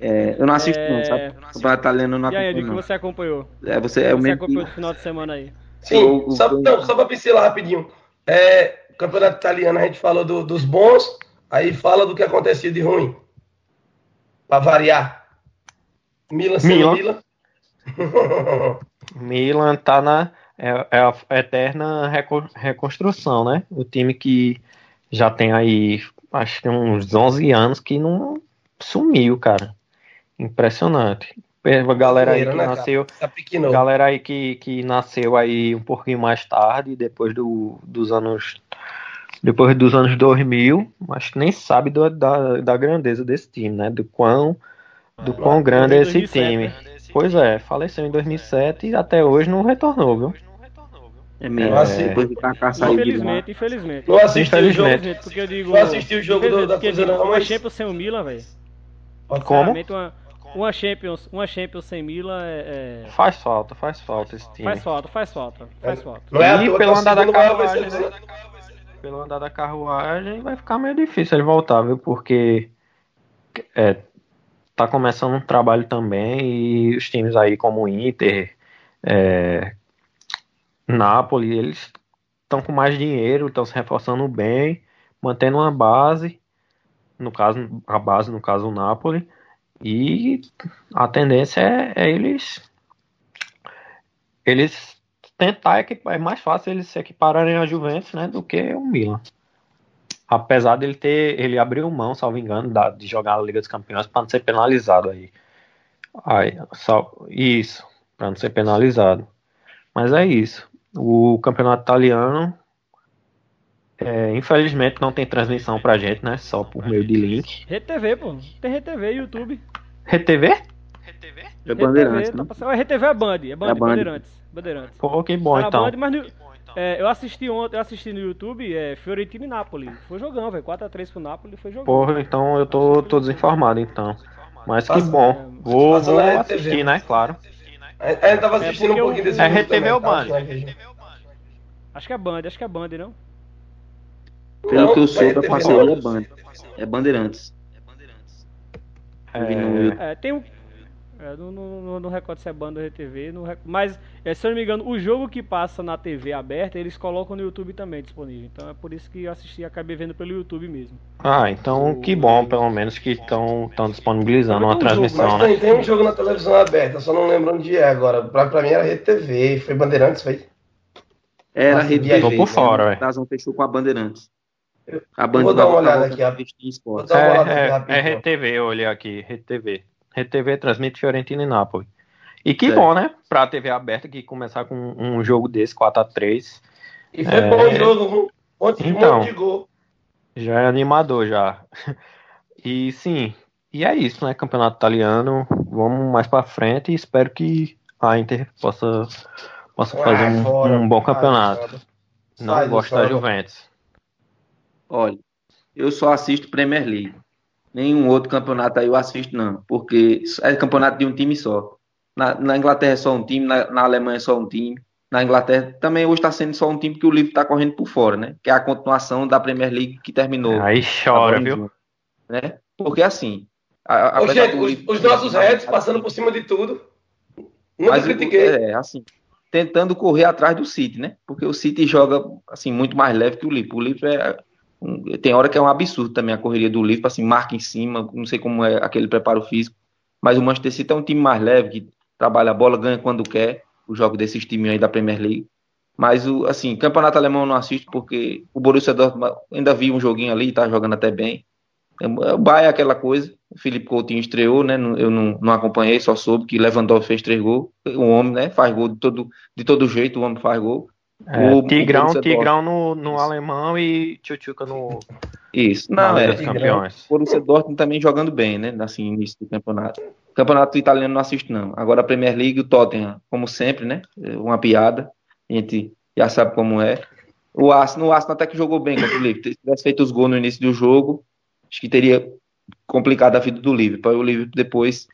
É, eu não assisto, É, não, sabe? O campeonato italiano eu não E aí, o você acompanhou? É, você é o Você mesmo. acompanhou no final de semana aí? Sim, O- o- só, o- não, só pra pincelar rapidinho. É, campeonato italiano, a gente falou do- dos bons, aí fala do que acontecia de ruim. Pra variar. Milan Milan. Milan. Milan tá na é, é a eterna reco- reconstrução, né? O time que já tem aí, acho que uns 11 anos que não sumiu, cara. Impressionante. A galera aí que né, nasceu, Tá galera aí que, que nasceu aí um pouquinho mais tarde, depois do, dos anos depois dos anos 2000, acho que nem sabe do- da, da grandeza desse time, né? Do quão do quão grande é esse 2007, time. né? Pois é, faleceu em 2007 e até hoje não retornou, viu? É mesmo. Nossa, Depois de Kaká saiu. Infelizmente, infelizmente. Não assisti o jogo. Infelizmente. Infelizmente, porque eu digo. Não assisti o jogo do- da coisa, não, uma mas- Champions sem o Milan, velho. Como? Uma, uma Champions, uma Champions sem Milan é, é- Faz falta, faz falta esse time. faz falta, faz falta, faz falta. É E pelo andar da carruagem, né? Pelo andar da carruagem vai ficar meio difícil ele voltar, viu? Porque é, tá começando um trabalho também e os times aí como o Inter, é, Napoli, eles estão com mais dinheiro, estão se reforçando bem, mantendo uma base, no caso, a base, no caso, o Napoli, e a tendência é, é eles eles tentar equipar, é mais fácil eles se equipararem a Juventus, né, do que o Milan. Apesar dele ter, ele abriu mão, salvo engano, da- de jogar a Liga dos Campeões para não ser penalizado aí. Aí, só, isso, para não ser penalizado. Mas é isso. O campeonato italiano, é, infelizmente, não tem transmissão pra gente, né? Só por meio de link. RTV, pô. Tem RTV, YouTube. RTV? É Bandeirantes, RTV, né? tá passando. É RTV é Band, é Band, É Band. Bandeirantes. Bandeirantes. Pô, que bom então. Band, mas no- é, eu assisti ontem, eu assisti no YouTube, é Fiorentina e Napoli. Foi jogão, velho. 4x3 pro Napoli, foi jogão. Porra, então eu tô, tô desinformado então. Mas que bom. Vou, passa vou RTV. assistir, né? Claro. A a gente tava assistindo porque um o- pouquinho desse É jogo RTV ou tá? Band? Acho que é Band, acho que é Band, não? Pelo que eu a ter parceria é. Band. É Bandeirantes. Eu É, É, tem um. É, não, não, não, não recordo se é Band ou RTV, não rec- mas é, se eu não me engano, o jogo que passa na TV aberta, eles colocam no YouTube também disponível. Então é por isso que eu assisti e acabei vendo pelo YouTube mesmo. Ah, então que bom, pelo menos que estão disponibilizando uma um jogo, transmissão, Mas né? tem, tem um jogo na televisão aberta, só não lembro onde é agora. Pra, pra mim era Rede TV, foi Bandeirantes, foi? Era a Nossa, Rede viajei. TV. Tô por fora, né? velho. A Dazon fechou com a Bandeirantes. A Band vou dar uma vai olhada aqui, a Vou esporte. dar uma olhada aqui É, é, é RTV, eu olhei aqui, RTV. RTV transmite Fiorentina e Napoli. E que É. bom, né? Pra TV aberta que começar com um jogo desse, 4x3, E foi É. bom o jogo, um monte, de- um Então. monte de gol. já é animador já. E sim, e é isso, né? Campeonato italiano, vamos mais pra frente e espero que a Inter possa, possa fazer um, fora. um bom campeonato. Não Sai gosto da. Juventus. Olha, eu só assisto Premier League. Nenhum outro campeonato aí eu assisto, não. Porque é campeonato de um time só. Na, na Inglaterra é só um time, na, na Alemanha é só um time. Na Inglaterra também hoje está sendo só um time que o Liverpool está correndo por fora, né? Que é a continuação da Premier League que terminou. Aí chora, em viu? Né? Porque assim. a- Ô, apesar gente, do os, os nossos Reds passando por cima de tudo. Nunca Mas critiquei. é, assim, tentando correr atrás do City, né? Porque o City joga assim muito mais leve que o Liverpool. O Liverpool é tem hora que é um absurdo também a correria do Liverpool, assim, marca em cima, não sei como é aquele preparo físico, mas o Manchester City é um time mais leve que trabalha a bola, ganha quando quer, o jogo desses times aí da Premier League. Mas o assim, campeonato alemão não assisto porque o Borussia Dortmund ainda vi um joguinho ali, tá jogando até bem. O Bayern é aquela coisa. O Felipe Coutinho estreou, né? Eu não, não acompanhei, só soube que Lewandowski fez três gols. O homem, né? Faz gol de todo, de todo jeito, o homem faz gol. É, O- Tigrão, Tigrão no, no alemão e Tchutchuca no Isso. na Não, Liga é. dos Campeões. O Borussia Dortmund também jogando bem, né? Assim, início do campeonato. Campeonato italiano não assisto, não. Agora a Premier League, o Tottenham, como sempre, né? Uma piada. A gente já sabe como é. O Arsenal, o Arsenal até que jogou bem contra o Liverpool. Se tivesse feito os gols no início do jogo, acho que teria complicado a vida do Liverpool. O Liverpool depois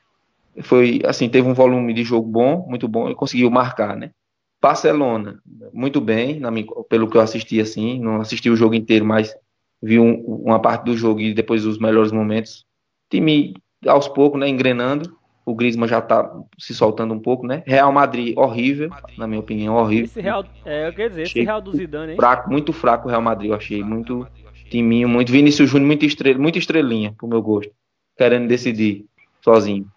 foi, assim, teve um volume de jogo bom, muito bom, e conseguiu marcar, né? Barcelona, muito bem, na minha- pelo que eu assisti, assim, não assisti o jogo inteiro, mas vi um- uma parte do jogo e depois os melhores momentos. Time aos poucos, né, engrenando. O Griezmann já tá se soltando um pouco, né? Real Madrid, horrível, na minha opinião, horrível. Esse Real, é, eu quero dizer, esse Chega. Real do Zidane, hein? Fraco, muito fraco o Real Madrid, eu achei. Muito timinho, muito. Vinícius Júnior, muito estrela, muita estrelinha, pro meu gosto. Querendo decidir sozinho.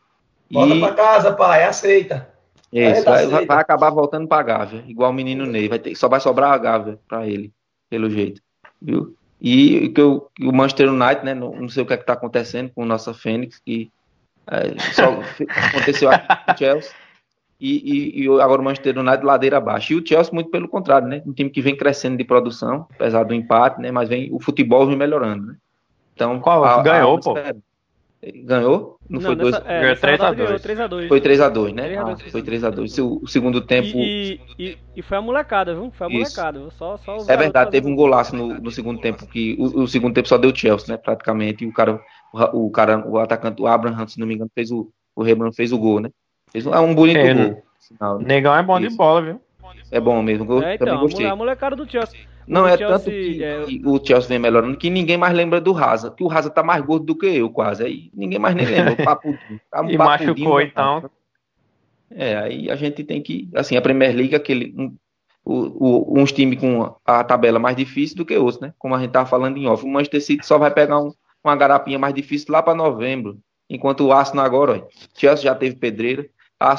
Volta E pra casa, pai, aceita. Isso, Ainda vai, vai- vai acabar voltando pra Gávea, igual o menino Ney. Vai ter, só vai sobrar a Gávea pra ele, pelo jeito. Viu? E que que o Manchester United, né? Não, não sei o que é que tá acontecendo com o nossa Fênix, que é, só aconteceu aqui com o Chelsea. E, e- e o- agora o Manchester United ladeira abaixo. E o Chelsea, muito pelo contrário, né? Um time que vem crescendo de produção, apesar do empate, né? Mas vem, o futebol vem melhorando, né? Então, Qual? Ganhou, pô. Ganhou? Não, foi dois. nessa, é, 3 a rodada ganhou 2. 3x2. Foi 3x2, né? 3 a 2. Ah, foi 3x2. O, o segundo tempo. E, e, e, e foi a molecada, viu? Foi a molecada. Só, só É verdade, teve um golaço no, no segundo tempo, que o, o segundo tempo só deu Chelsea, né? Praticamente. E o cara, o, o cara, o atacante, o Abraham, se não me engano, fez o, O Rebran fez o gol, né? Fez um, um bonito É, gol. sinal, né? Negão é bom de Isso. bola, viu? É bom mesmo. Eu É, também então, a gostei. a molecada do Chelsea. Não, o é Chelsea, tanto que, é, que o Chelsea vem melhorando que ninguém mais lembra do Raza. Que o Raza tá mais gordo do que eu, quase. Aí ninguém mais nem lembra. O papudinho. Tá um E machucou, então. É, aí a gente tem que. Assim, a Premier League é aquele. Um, o, o- uns times com a tabela mais difícil do que outros, né? Como a gente tava falando em off. O Manchester City só vai pegar um- uma garapinha mais difícil lá para novembro. Enquanto o Arsenal agora, ó, Chelsea já teve pedreira,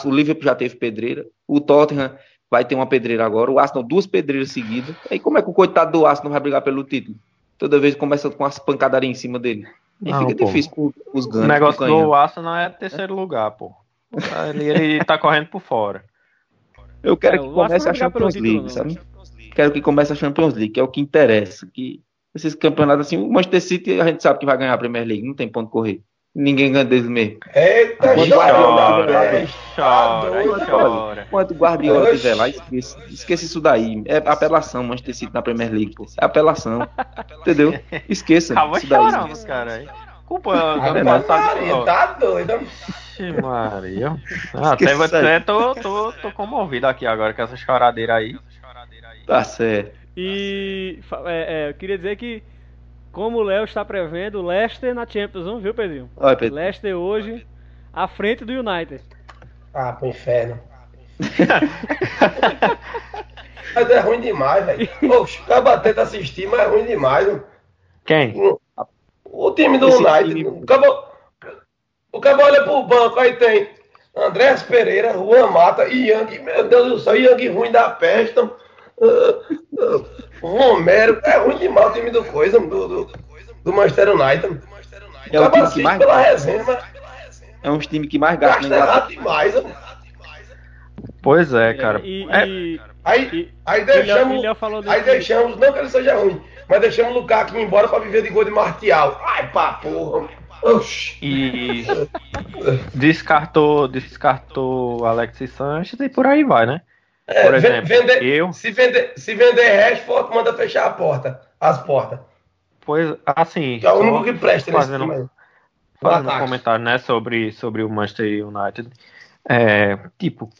o Liverpool já teve pedreira, o Tottenham vai ter uma pedreira agora, o Arsenal duas pedreiras seguidas. Aí como é que o coitado do Arsenal vai brigar pelo título? Toda vez começa com as pancadarias em cima dele. Aí Não, fica pô. difícil com os O ganhos. negócio o canhão. do Arsenal é terceiro lugar, pô. Ele, ele tá correndo por fora. Eu quero É, que comece a Champions título, League, não. sabe? Quero que comece a Champions League, que é o que interessa. Que esses campeonatos assim, o Manchester City a gente sabe que vai ganhar a Premier League, não tem ponto de correr. Ninguém ganha deles mesmo. Eita, Quando chora, chora, velho. Chora, Tá chora. Enquanto o Guardiola Oxi. estiver lá, esqueça, esqueça isso daí. É apelação, Manchester City na Premier League, pô. É apelação. Entendeu? Esqueça. Acabou isso daí. chorando, cara. aí. Culpa. Maria, ó. Tá doido. Ixi, Maria. Ah, até, Esquece até tô, tô, tô comovido aqui agora com essa choradeira aí. Tá certo. E é, é, eu queria dizer que, como o Léo está prevendo, o Leicester na Champions, não viu, Pedrinho? Olha, Pedro. Leicester hoje à frente do United. Ah, pro inferno. Mas é ruim demais, velho. Oxe, acaba tenta assistir, mas é ruim demais. viu? Quem? O time do Esse United. time- O o cabo olha pro banco, aí tem Andrés Pereira, Juan Mata e Yang. Meu Deus do céu, Yang ruim da peste. ah, ah, Romero. É ruim demais o time do coisa, do, do, do Manchester United. É o time que assiste mais pela resenha, mas É um time que mais gasta gasta demais. viu? Pois é, cara. E, É, e- Aí, e- aí deixamos. Léo falou Aí deixamos, não que ele seja ruim, mas deixamos o Lukaku ir embora pra viver de gol de Martial. Ai, pá, porra. Oxi. E descartou, descartou Alexis Sanches e por aí vai, né? É, exemplo, vender, eu- Se vender, se vender Rashford, manda fechar a porta. As portas. Pois, assim, Que é o único que presta nesse fazendo- time aí. fazendo um comentário, né, sobre, sobre o Manchester United. É, tipo,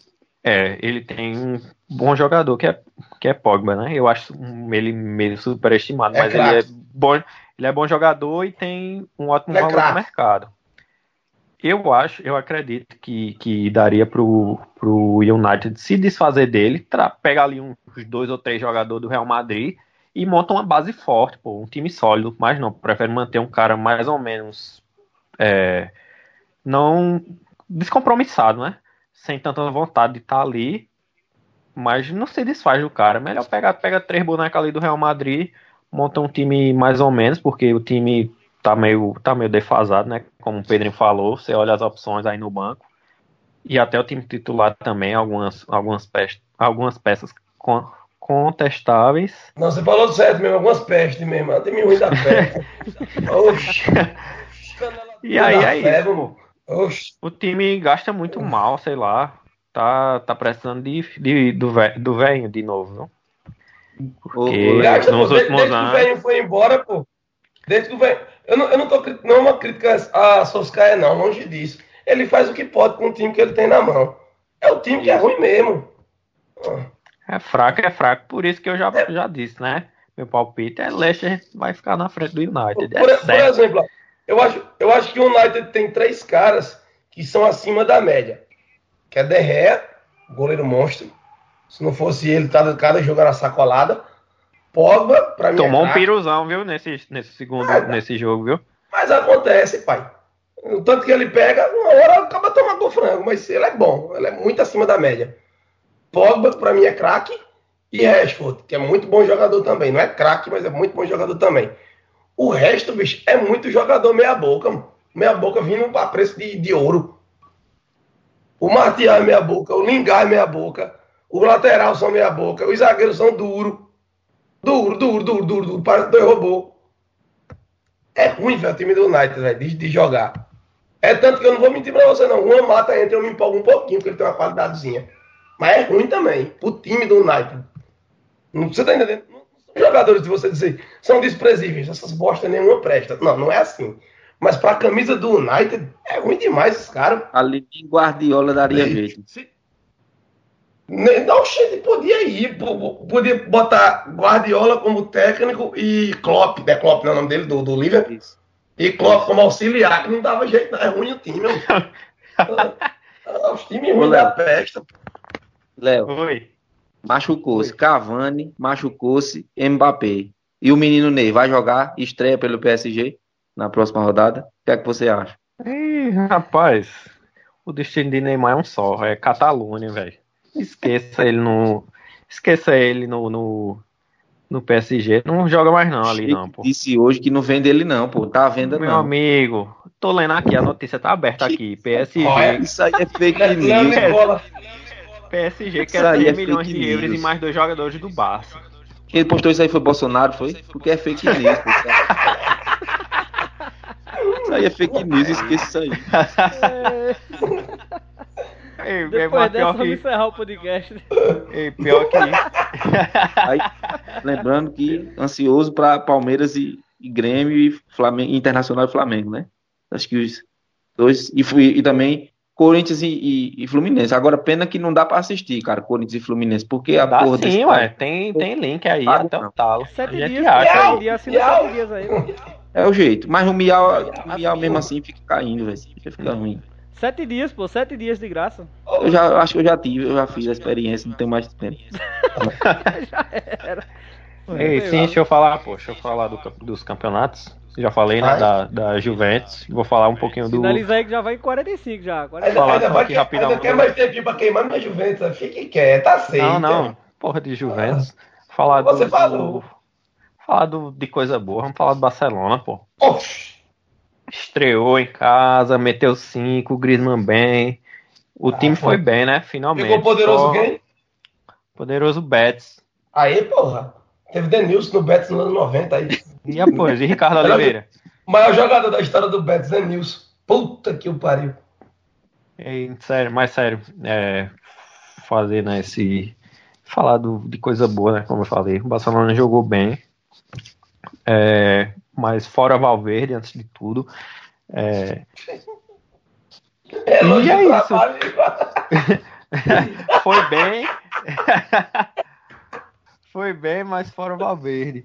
é, ele tem um bom jogador que é, que é Pogba, né? Eu acho ele meio superestimado, É mas ele é bom, ele é bom jogador e tem um ótimo Ele é valor no mercado. Eu acho, eu acredito que, que daria pro, pro United se desfazer dele, pegar ali uns dois ou três jogadores do Real Madrid e monta uma base forte, pô, um time sólido, mas não, prefere manter um cara mais ou menos é, não descompromissado, né? Sem tanta vontade de estar ali, mas não se desfaz do cara. Melhor pegar pega três bonecos ali do Real Madrid, monta um time mais ou menos, porque o time tá meio, tá meio defasado, né? Como o Pedrinho falou, você olha as opções aí no banco. E até o time titular também, algumas, algumas, peças, algumas peças con- contestáveis. Não, você falou certo mesmo, algumas pestes mesmo. É um time ruim da peste. Oxi. E aí Da é fé, isso. Oxi. O time gasta muito mal, sei lá. Tá, tá precisando de, de, do, ve- do velho de novo, viu? Porque O- Gasta, nos desde, últimos desde que o anos. velho foi embora, pô. Desde que. Eu não, eu não tô não é uma crítica a Soscaia, não, longe disso. Ele faz o que pode com o time que ele tem na mão. É o time que é ruim mesmo. É fraco, é fraco. Por isso que eu já, já disse, né? Meu palpite é Leicester vai ficar na frente do United. Por, É por exemplo, eu acho, eu acho que o United tem três caras que são acima da média. Que é De Gea, goleiro monstro. Se não fosse ele, cada, cada jogo era sacolada. Pogba, pra mim, Tomou é um piruzão, viu? Nesse, nesse segundo, Ah, nesse jogo, viu? Mas acontece, pai. O tanto que ele pega, uma hora acaba tomando com frango, mas ele é bom, ele é muito acima da média. Pogba, pra mim, é craque. E Rashford, que é muito bom jogador também. Não é craque, mas é muito bom jogador também. O resto, bicho, é muito jogador meia-boca, mano. Meia-boca vindo a preço de, de ouro. O Martial é meia-boca, o Lingard é meia-boca, o lateral são meia-boca, os zagueiros são duro. Duro, duro, duro, duro, duro. Parece dois robôs. É ruim, velho, o time do United, velho, de, de jogar. É tanto que eu não vou mentir pra você, não. Uma mata entra, eu me empolgo um pouquinho, porque ele tem uma qualidadezinha. Mas é ruim também, pro time do United. Não, você tá entendendo? Não são jogadores de você dizer, são desprezíveis, essas bostas nenhuma presta. Não, não é assim. Mas pra camisa do United, é ruim demais esses caras. Ali em Guardiola daria jeito. Se- Não, gente, podia ir. po- po- Podia botar Guardiola como técnico e Klopp, né? Klopp não é o nome dele, do, do Liverpool. Isso. E Klopp como auxiliar, que não dava jeito, não. É ruim o time. mano. Ah, Os times ruins da pesta. Léo, Oi. machucou-se. Cavani, machucou-se. Mbappé. E o menino Ney vai jogar, estreia pelo PSG na próxima rodada. O que é que você acha? Ih, rapaz, o destino de Neymar é um só, é Catalunha, velho. Esqueça ele no. Esqueça ele no, no, no PSG. Não joga mais não ali, não, pô. Disse hoje que não vende ele não, pô. Tá à venda Meu não. amigo, tô lendo aqui, a notícia tá aberta aqui. PSG, Olha. Isso aí é fake news. PSG quer aí 100 é milhões de euros e mais dois jogadores do Barça. Quem postou isso aí foi Bolsonaro, foi? Porque é fake news. pô. Isso aí é fake news, esqueça isso aí. Ei, é Depois mais dessa, que, encerrar o podcast. ei, pior que Aí, lembrando que ansioso para Palmeiras e, e Grêmio e Flamengo, Internacional e Flamengo, né? Acho que os dois. E, fui- e também Corinthians e, e- e Fluminense. Agora, pena que não dá para assistir, cara, Corinthians e Fluminense, porque a dá porra sim, ué. Tem, tem link aí, Pago até não. o talo. Sete dias, acha sete aí. dias, sete dias aí. É o jeito. Mas o Miau, o Miau mesmo assim fica caindo, velho. Fica, fica ruim. Sete dias, pô, sete dias de graça. Eu já eu acho que eu já tive, eu já fiz a experiência, não tenho mais experiência. Já era. Ei, sim, deixa eu falar, pô, deixa eu falar do dos campeonatos. Já falei, né, da, da Juventus. Vou falar um pouquinho do. Finaliza aí que já vai em 45 já. Ainda, 45. falar ainda só vai que, rapidão. ainda quer mais tempinho pra queimar minha Juventus. Fique quieto, tá aceito. Não, não, porra de Juventus. Falar do. Você falou. do- Falar do, de coisa boa, vamos falar do Barcelona, pô. Oxi. Estreou em casa, meteu cinco, o Griezmann bem. O Ah, time foi. bem, né? Finalmente. Ficou poderoso Só- quem? Poderoso Betis. Aí, porra. Teve Denilson no Betis no ano 90 aí. E após, e Ricardo Oliveira? O maior jogador da história do Betis, Denilson. Puta que o pariu. Ei, sério, mais sério, é, fazer né, esse. Falar do, de coisa boa, né? Como eu falei. O Barcelona jogou bem. É, mas fora Valverde, antes de tudo. É, É E é isso. foi bem. foi bem, mas fora Valverde.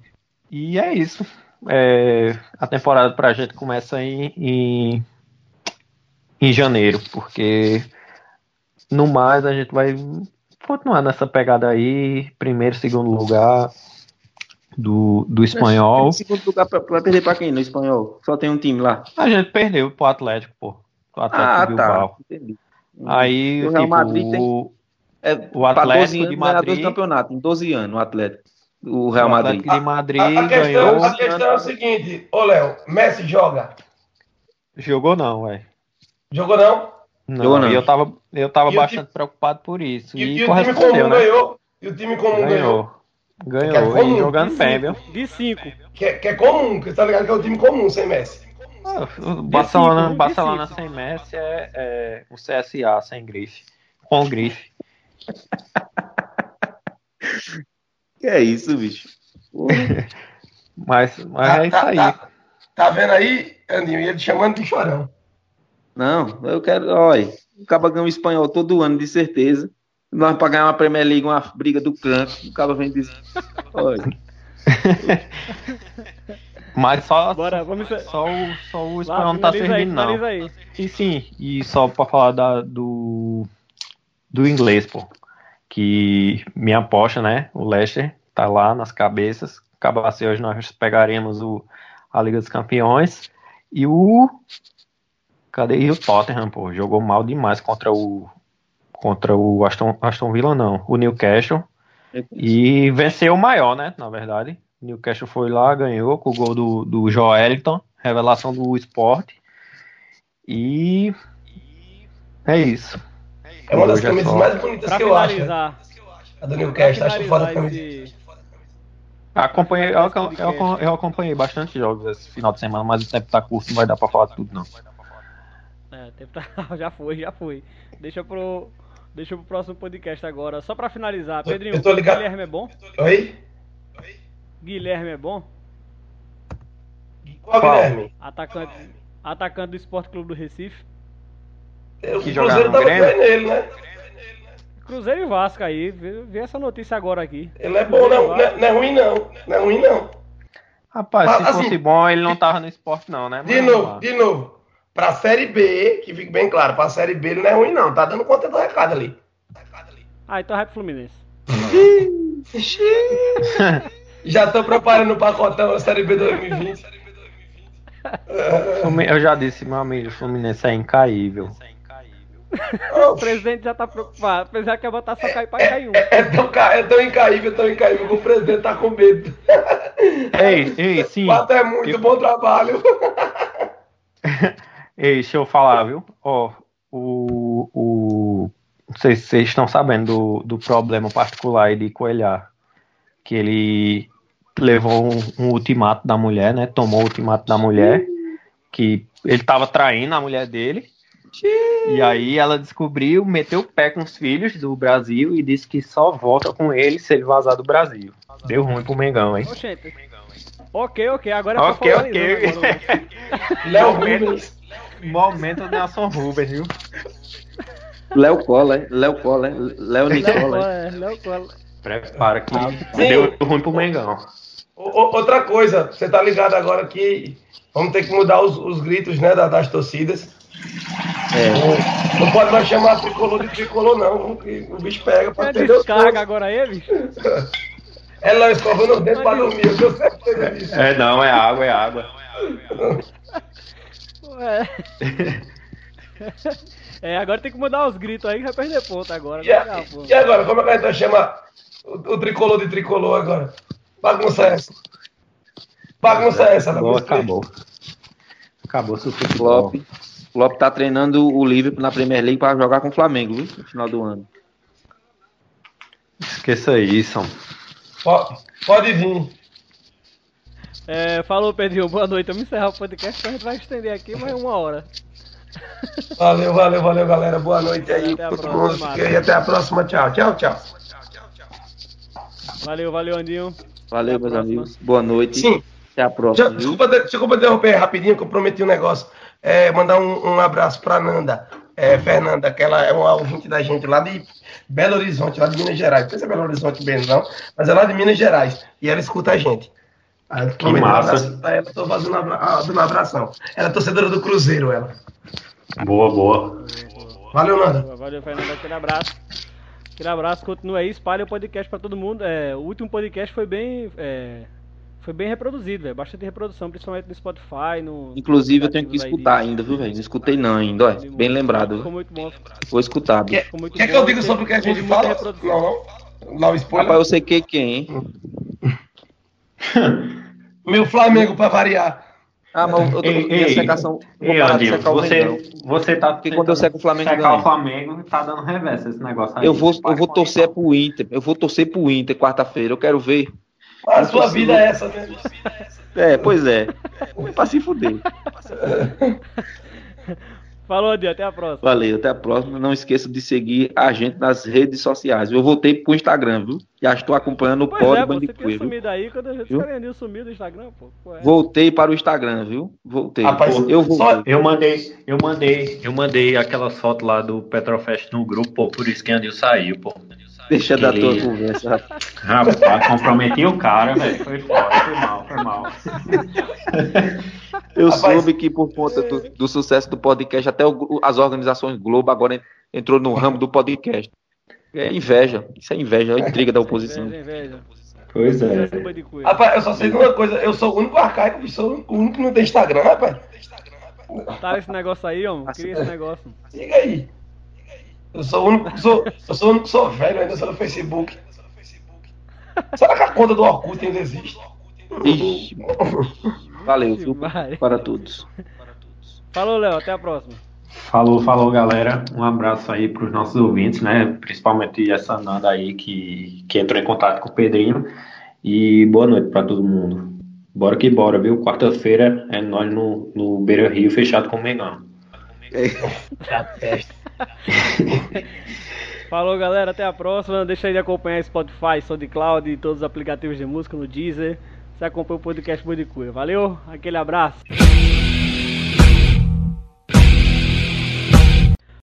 E é isso. É, a temporada pra gente começa em, em, em janeiro, porque no mais a gente vai continuar nessa pegada aí, primeiro, segundo lugar do, do espanhol. Em segundo lugar, pra- vai perder pra quem no espanhol? Só tem um time lá. A gente perdeu pro Atlético, pô. O Atlético Ah, de tá. Bilbao. Entendi. Aí, O Real tipo, Madrid tem- o- É, O Atlético pra 12 de Madrid- dois campeonatos, em 12 anos, o Atlético. O Real o Madrid. Atlético de Madrid A, a questão, ganhou. a questão é o seguinte, ô Léo, Messi joga. Jogou não, velho. Jogou não? Não, Jogou não. e eu tava, eu tava E bastante preocupado por isso. E, E, e o time comum né? ganhou. E o time comum ganhou. Ganhou. É Ganhou. comum. E jogando bem, viu? De 5. Que, é- que é comum, que tá ligado que é o time comum sem Messi. Ah, O Barcelona, cinco, Barcelona de sem Messi é, é o CSA sem grife. Com grife. Que é isso, bicho? Mas, mas Tá- é isso tá- aí. Tá, tá vendo aí, Andinho? E ele chamando de chorão. Não, eu quero. Olha, acaba ganhando espanhol todo ano, de certeza. Nós pra ganhar uma Premier League, uma briga do canto. O cara vem dizer. Olha, Mas só, Bora, vamos. só, o, só o Lá, espanhol não tá finaliza aí, servindo, não. E sim, e só pra falar da, do, do inglês, pô. Que minha aposta, né? O Leicester tá lá nas cabeças. Acabasse hoje, nós pegaremos o, a Liga dos Campeões. E o. Cadê? E o Tottenham, pô. Jogou mal demais contra o. Contra o Aston, Aston Villa, não. O Newcastle. E venceu o maior, né? Na verdade. Newcastle foi lá, ganhou com o gol do, do Joeliton, revelação do esporte. E é isso. É uma das é camisas mais bonitas Pra que eu acho. né? A do Newcastle, acho foda a camisa. esse. Acompanhei, eu, eu- eu acompanhei bastante jogos esse final de semana, mas o tempo tá curto, não vai dar pra falar tudo, não. É, tempo tá- já foi, já foi. Deixa pro. Deixa pro próximo podcast agora. Só pra finalizar, Pedrinho, eu tô ligado. Guilherme é bom? Oi? Guilherme é bom? Qual? Guilherme? Atacante. atacante do Esporte Clube do Recife. O Que Cruzeiro jogava no tava Grêmio? bem nele, né? Cruzeiro e Vasco aí, vi, vi essa notícia agora aqui. Ele é bom, não, não, é, não é ruim não. Não é ruim não. Rapaz, Ah, se assim- fosse bom, ele não tava no esporte, não, né? De Mas novo, vamos lá. de novo. Pra Série B, que fique bem claro, pra Série B ele não é ruim não. Tá dando conta do recado ali. Ah, então vai pro Fluminense. Já tô preparando o pacotão da Série B 2020. Flumi- Eu já disse, meu amigo, o Fluminense é incaível. O presidente já tá preocupado. O presidente quer botar só cair pra cair um. É tão, ca- é tão incaível, tão incaível que o presidente tá com medo. Ei, ei, sim. Quatro é muito Eu- bom trabalho. Ei, deixa eu falar, viu? Ó, o, o. Não sei se vocês estão sabendo do, do problema particular de Coelhar. Que ele levou um, um ultimato da mulher, né? Tomou o ultimato da mulher. Que ele tava traindo a mulher dele. E aí ela descobriu, meteu o pé com os filhos do Brasil e disse que só volta com ele se ele vazar do Brasil. Deu ruim pro Mengão, hein? Oxente. Ok, ok, agora é Ok, pra ok. Léo Rubens. Momento Nelson Rubens, viu? Léo Cola, Léo Cola, Léo Léo Nicola. Cola, é, Léo Cola. Prepara que Sim. deu ruim pro Mengão. O- Outra coisa, você tá ligado agora que vamos ter que mudar os, os gritos, né, da- das torcidas. É. Não pode mais chamar tricolor de tricolor, não, o bicho pega pra É perder descarga agora aí, É lá escovando os dentes pra dormir, eu tenho certeza disso. É, não, é água, é água. É. É, agora tem que mudar os gritos aí que vai perder ponto agora. E, né, a- e agora, como é que a gente vai chamar o, o tricolor de tricolor agora? Bagunça é essa. Bagunça é essa, Acabou, Bagunça. acabou. Acabou seu futebol. Klopp. Klopp tá treinando o Liverpool na Premier League para jogar com o Flamengo, viu? No final do ano. Esqueça isso. Pode, pode vir. É, falou, Pedrinho. Boa noite. Vamos encerrar o podcast que a gente vai estender aqui mais uma hora. Valeu, valeu, valeu, galera. Boa noite aí. Até a Todo próxima, mundo. E até a próxima. Tchau, tchau, tchau. Valeu, valeu, Andinho. Valeu, meus próxima. amigos. Boa noite. Sim. Até a próxima. Já, desculpa, de- desculpa interromper rapidinho, que eu prometi um negócio. É, mandar um, um abraço pra Nanda. É, Fernanda, que ela é uma ouvinte da gente lá de Belo Horizonte, lá de Minas Gerais. Não sei se é Belo Horizonte mesmo, não, mas é lá de Minas Gerais. E ela escuta a gente. Aí eu um massa. pra ela, tô fazendo ah, dando abração. Ela é torcedora do Cruzeiro, ela. Boa, boa. Valeu, Nanda. Valeu, Fernando. Aquele abraço. Aquele abraço, continua aí, espalha o podcast pra todo mundo. É, o último podcast foi bem. é, foi bem reproduzido, velho. Bastante reprodução, principalmente no Spotify. No, Inclusive, eu tenho que aí escutar de- ainda, viu, velho? Não escutei não ainda, ó. Bem lembrado. Ficou muito bom. Vou escutar, bicho. Ficou muito Quer que bom, eu diga teve- sobre o que a gente fala? Não, não. O spoiler. Rapaz, eu sei que quem, hein? Meu Flamengo, pra variar. Ah, mas eu tô Ei, com ei, secação. Ei, o Mengão. você, você tá Porque quando eu seco o Flamengo, secar ganha. o Flamengo, tá dando reversa esse negócio aí. Eu vou, eu vou torcer pro Inter. Eu vou torcer pro Inter quarta-feira. Eu quero ver. A sua vida é essa, né? É, pois é. É pra se fuder. Falou, Andinho. Até a próxima. Valeu, até a próxima. Não esqueça de seguir a gente nas redes sociais. Eu voltei pro Instagram, viu? Já estou acompanhando o Pois Pod é, pô, você Bandicoot, tinha viu? sumido aí quando a gente Andinho sumiu do Instagram, pô. Pô, é. Voltei para o Instagram, viu? Voltei. Rapaz, eu só- voltei. Eu mandei, eu mandei, eu mandei aquelas fotos lá do Petrofest no grupo, pô, por isso que Andil saiu, pô. Deixa da tua conversa. rapaz. Rapaz, comprometi o cara, velho. Foi foda, foi mal, foi mal. Eu Rapaz- soube que por conta do, do sucesso do podcast, até o- as organizações Globo agora en- entrou no ramo do podcast. É inveja. Isso é inveja, é intriga da oposição. Inveja, inveja. Pois é. Bandicoot. Rapaz, eu só sei de uma coisa, eu sou o único arcaico, sou o único que não tem Instagram, rapaz. Tá esse negócio aí, ó. Queria esse negócio. Diga aí. Eu sou o único, que sou, eu sou o único sou velho, ainda sou no Facebook. Será que a conta do Orkut ainda existe? Ixi, valeu, viu? Para todos. Falou, Léo. Até a próxima. Falou, falou, galera. Um abraço aí para os nossos ouvintes, né? Principalmente essa Nanda aí que, que entrou em contato com o Pedrinho. E boa noite para todo mundo. Bora que bora, viu? Quarta-feira é nós no, no Beira Rio fechado com o Mengão. Falou, galera. Até a próxima. Deixa aí de acompanhar Spotify, SoundCloud e todos os aplicativos de música no Deezer. Você acompanha o podcast Bandicoot. Valeu. Aquele abraço.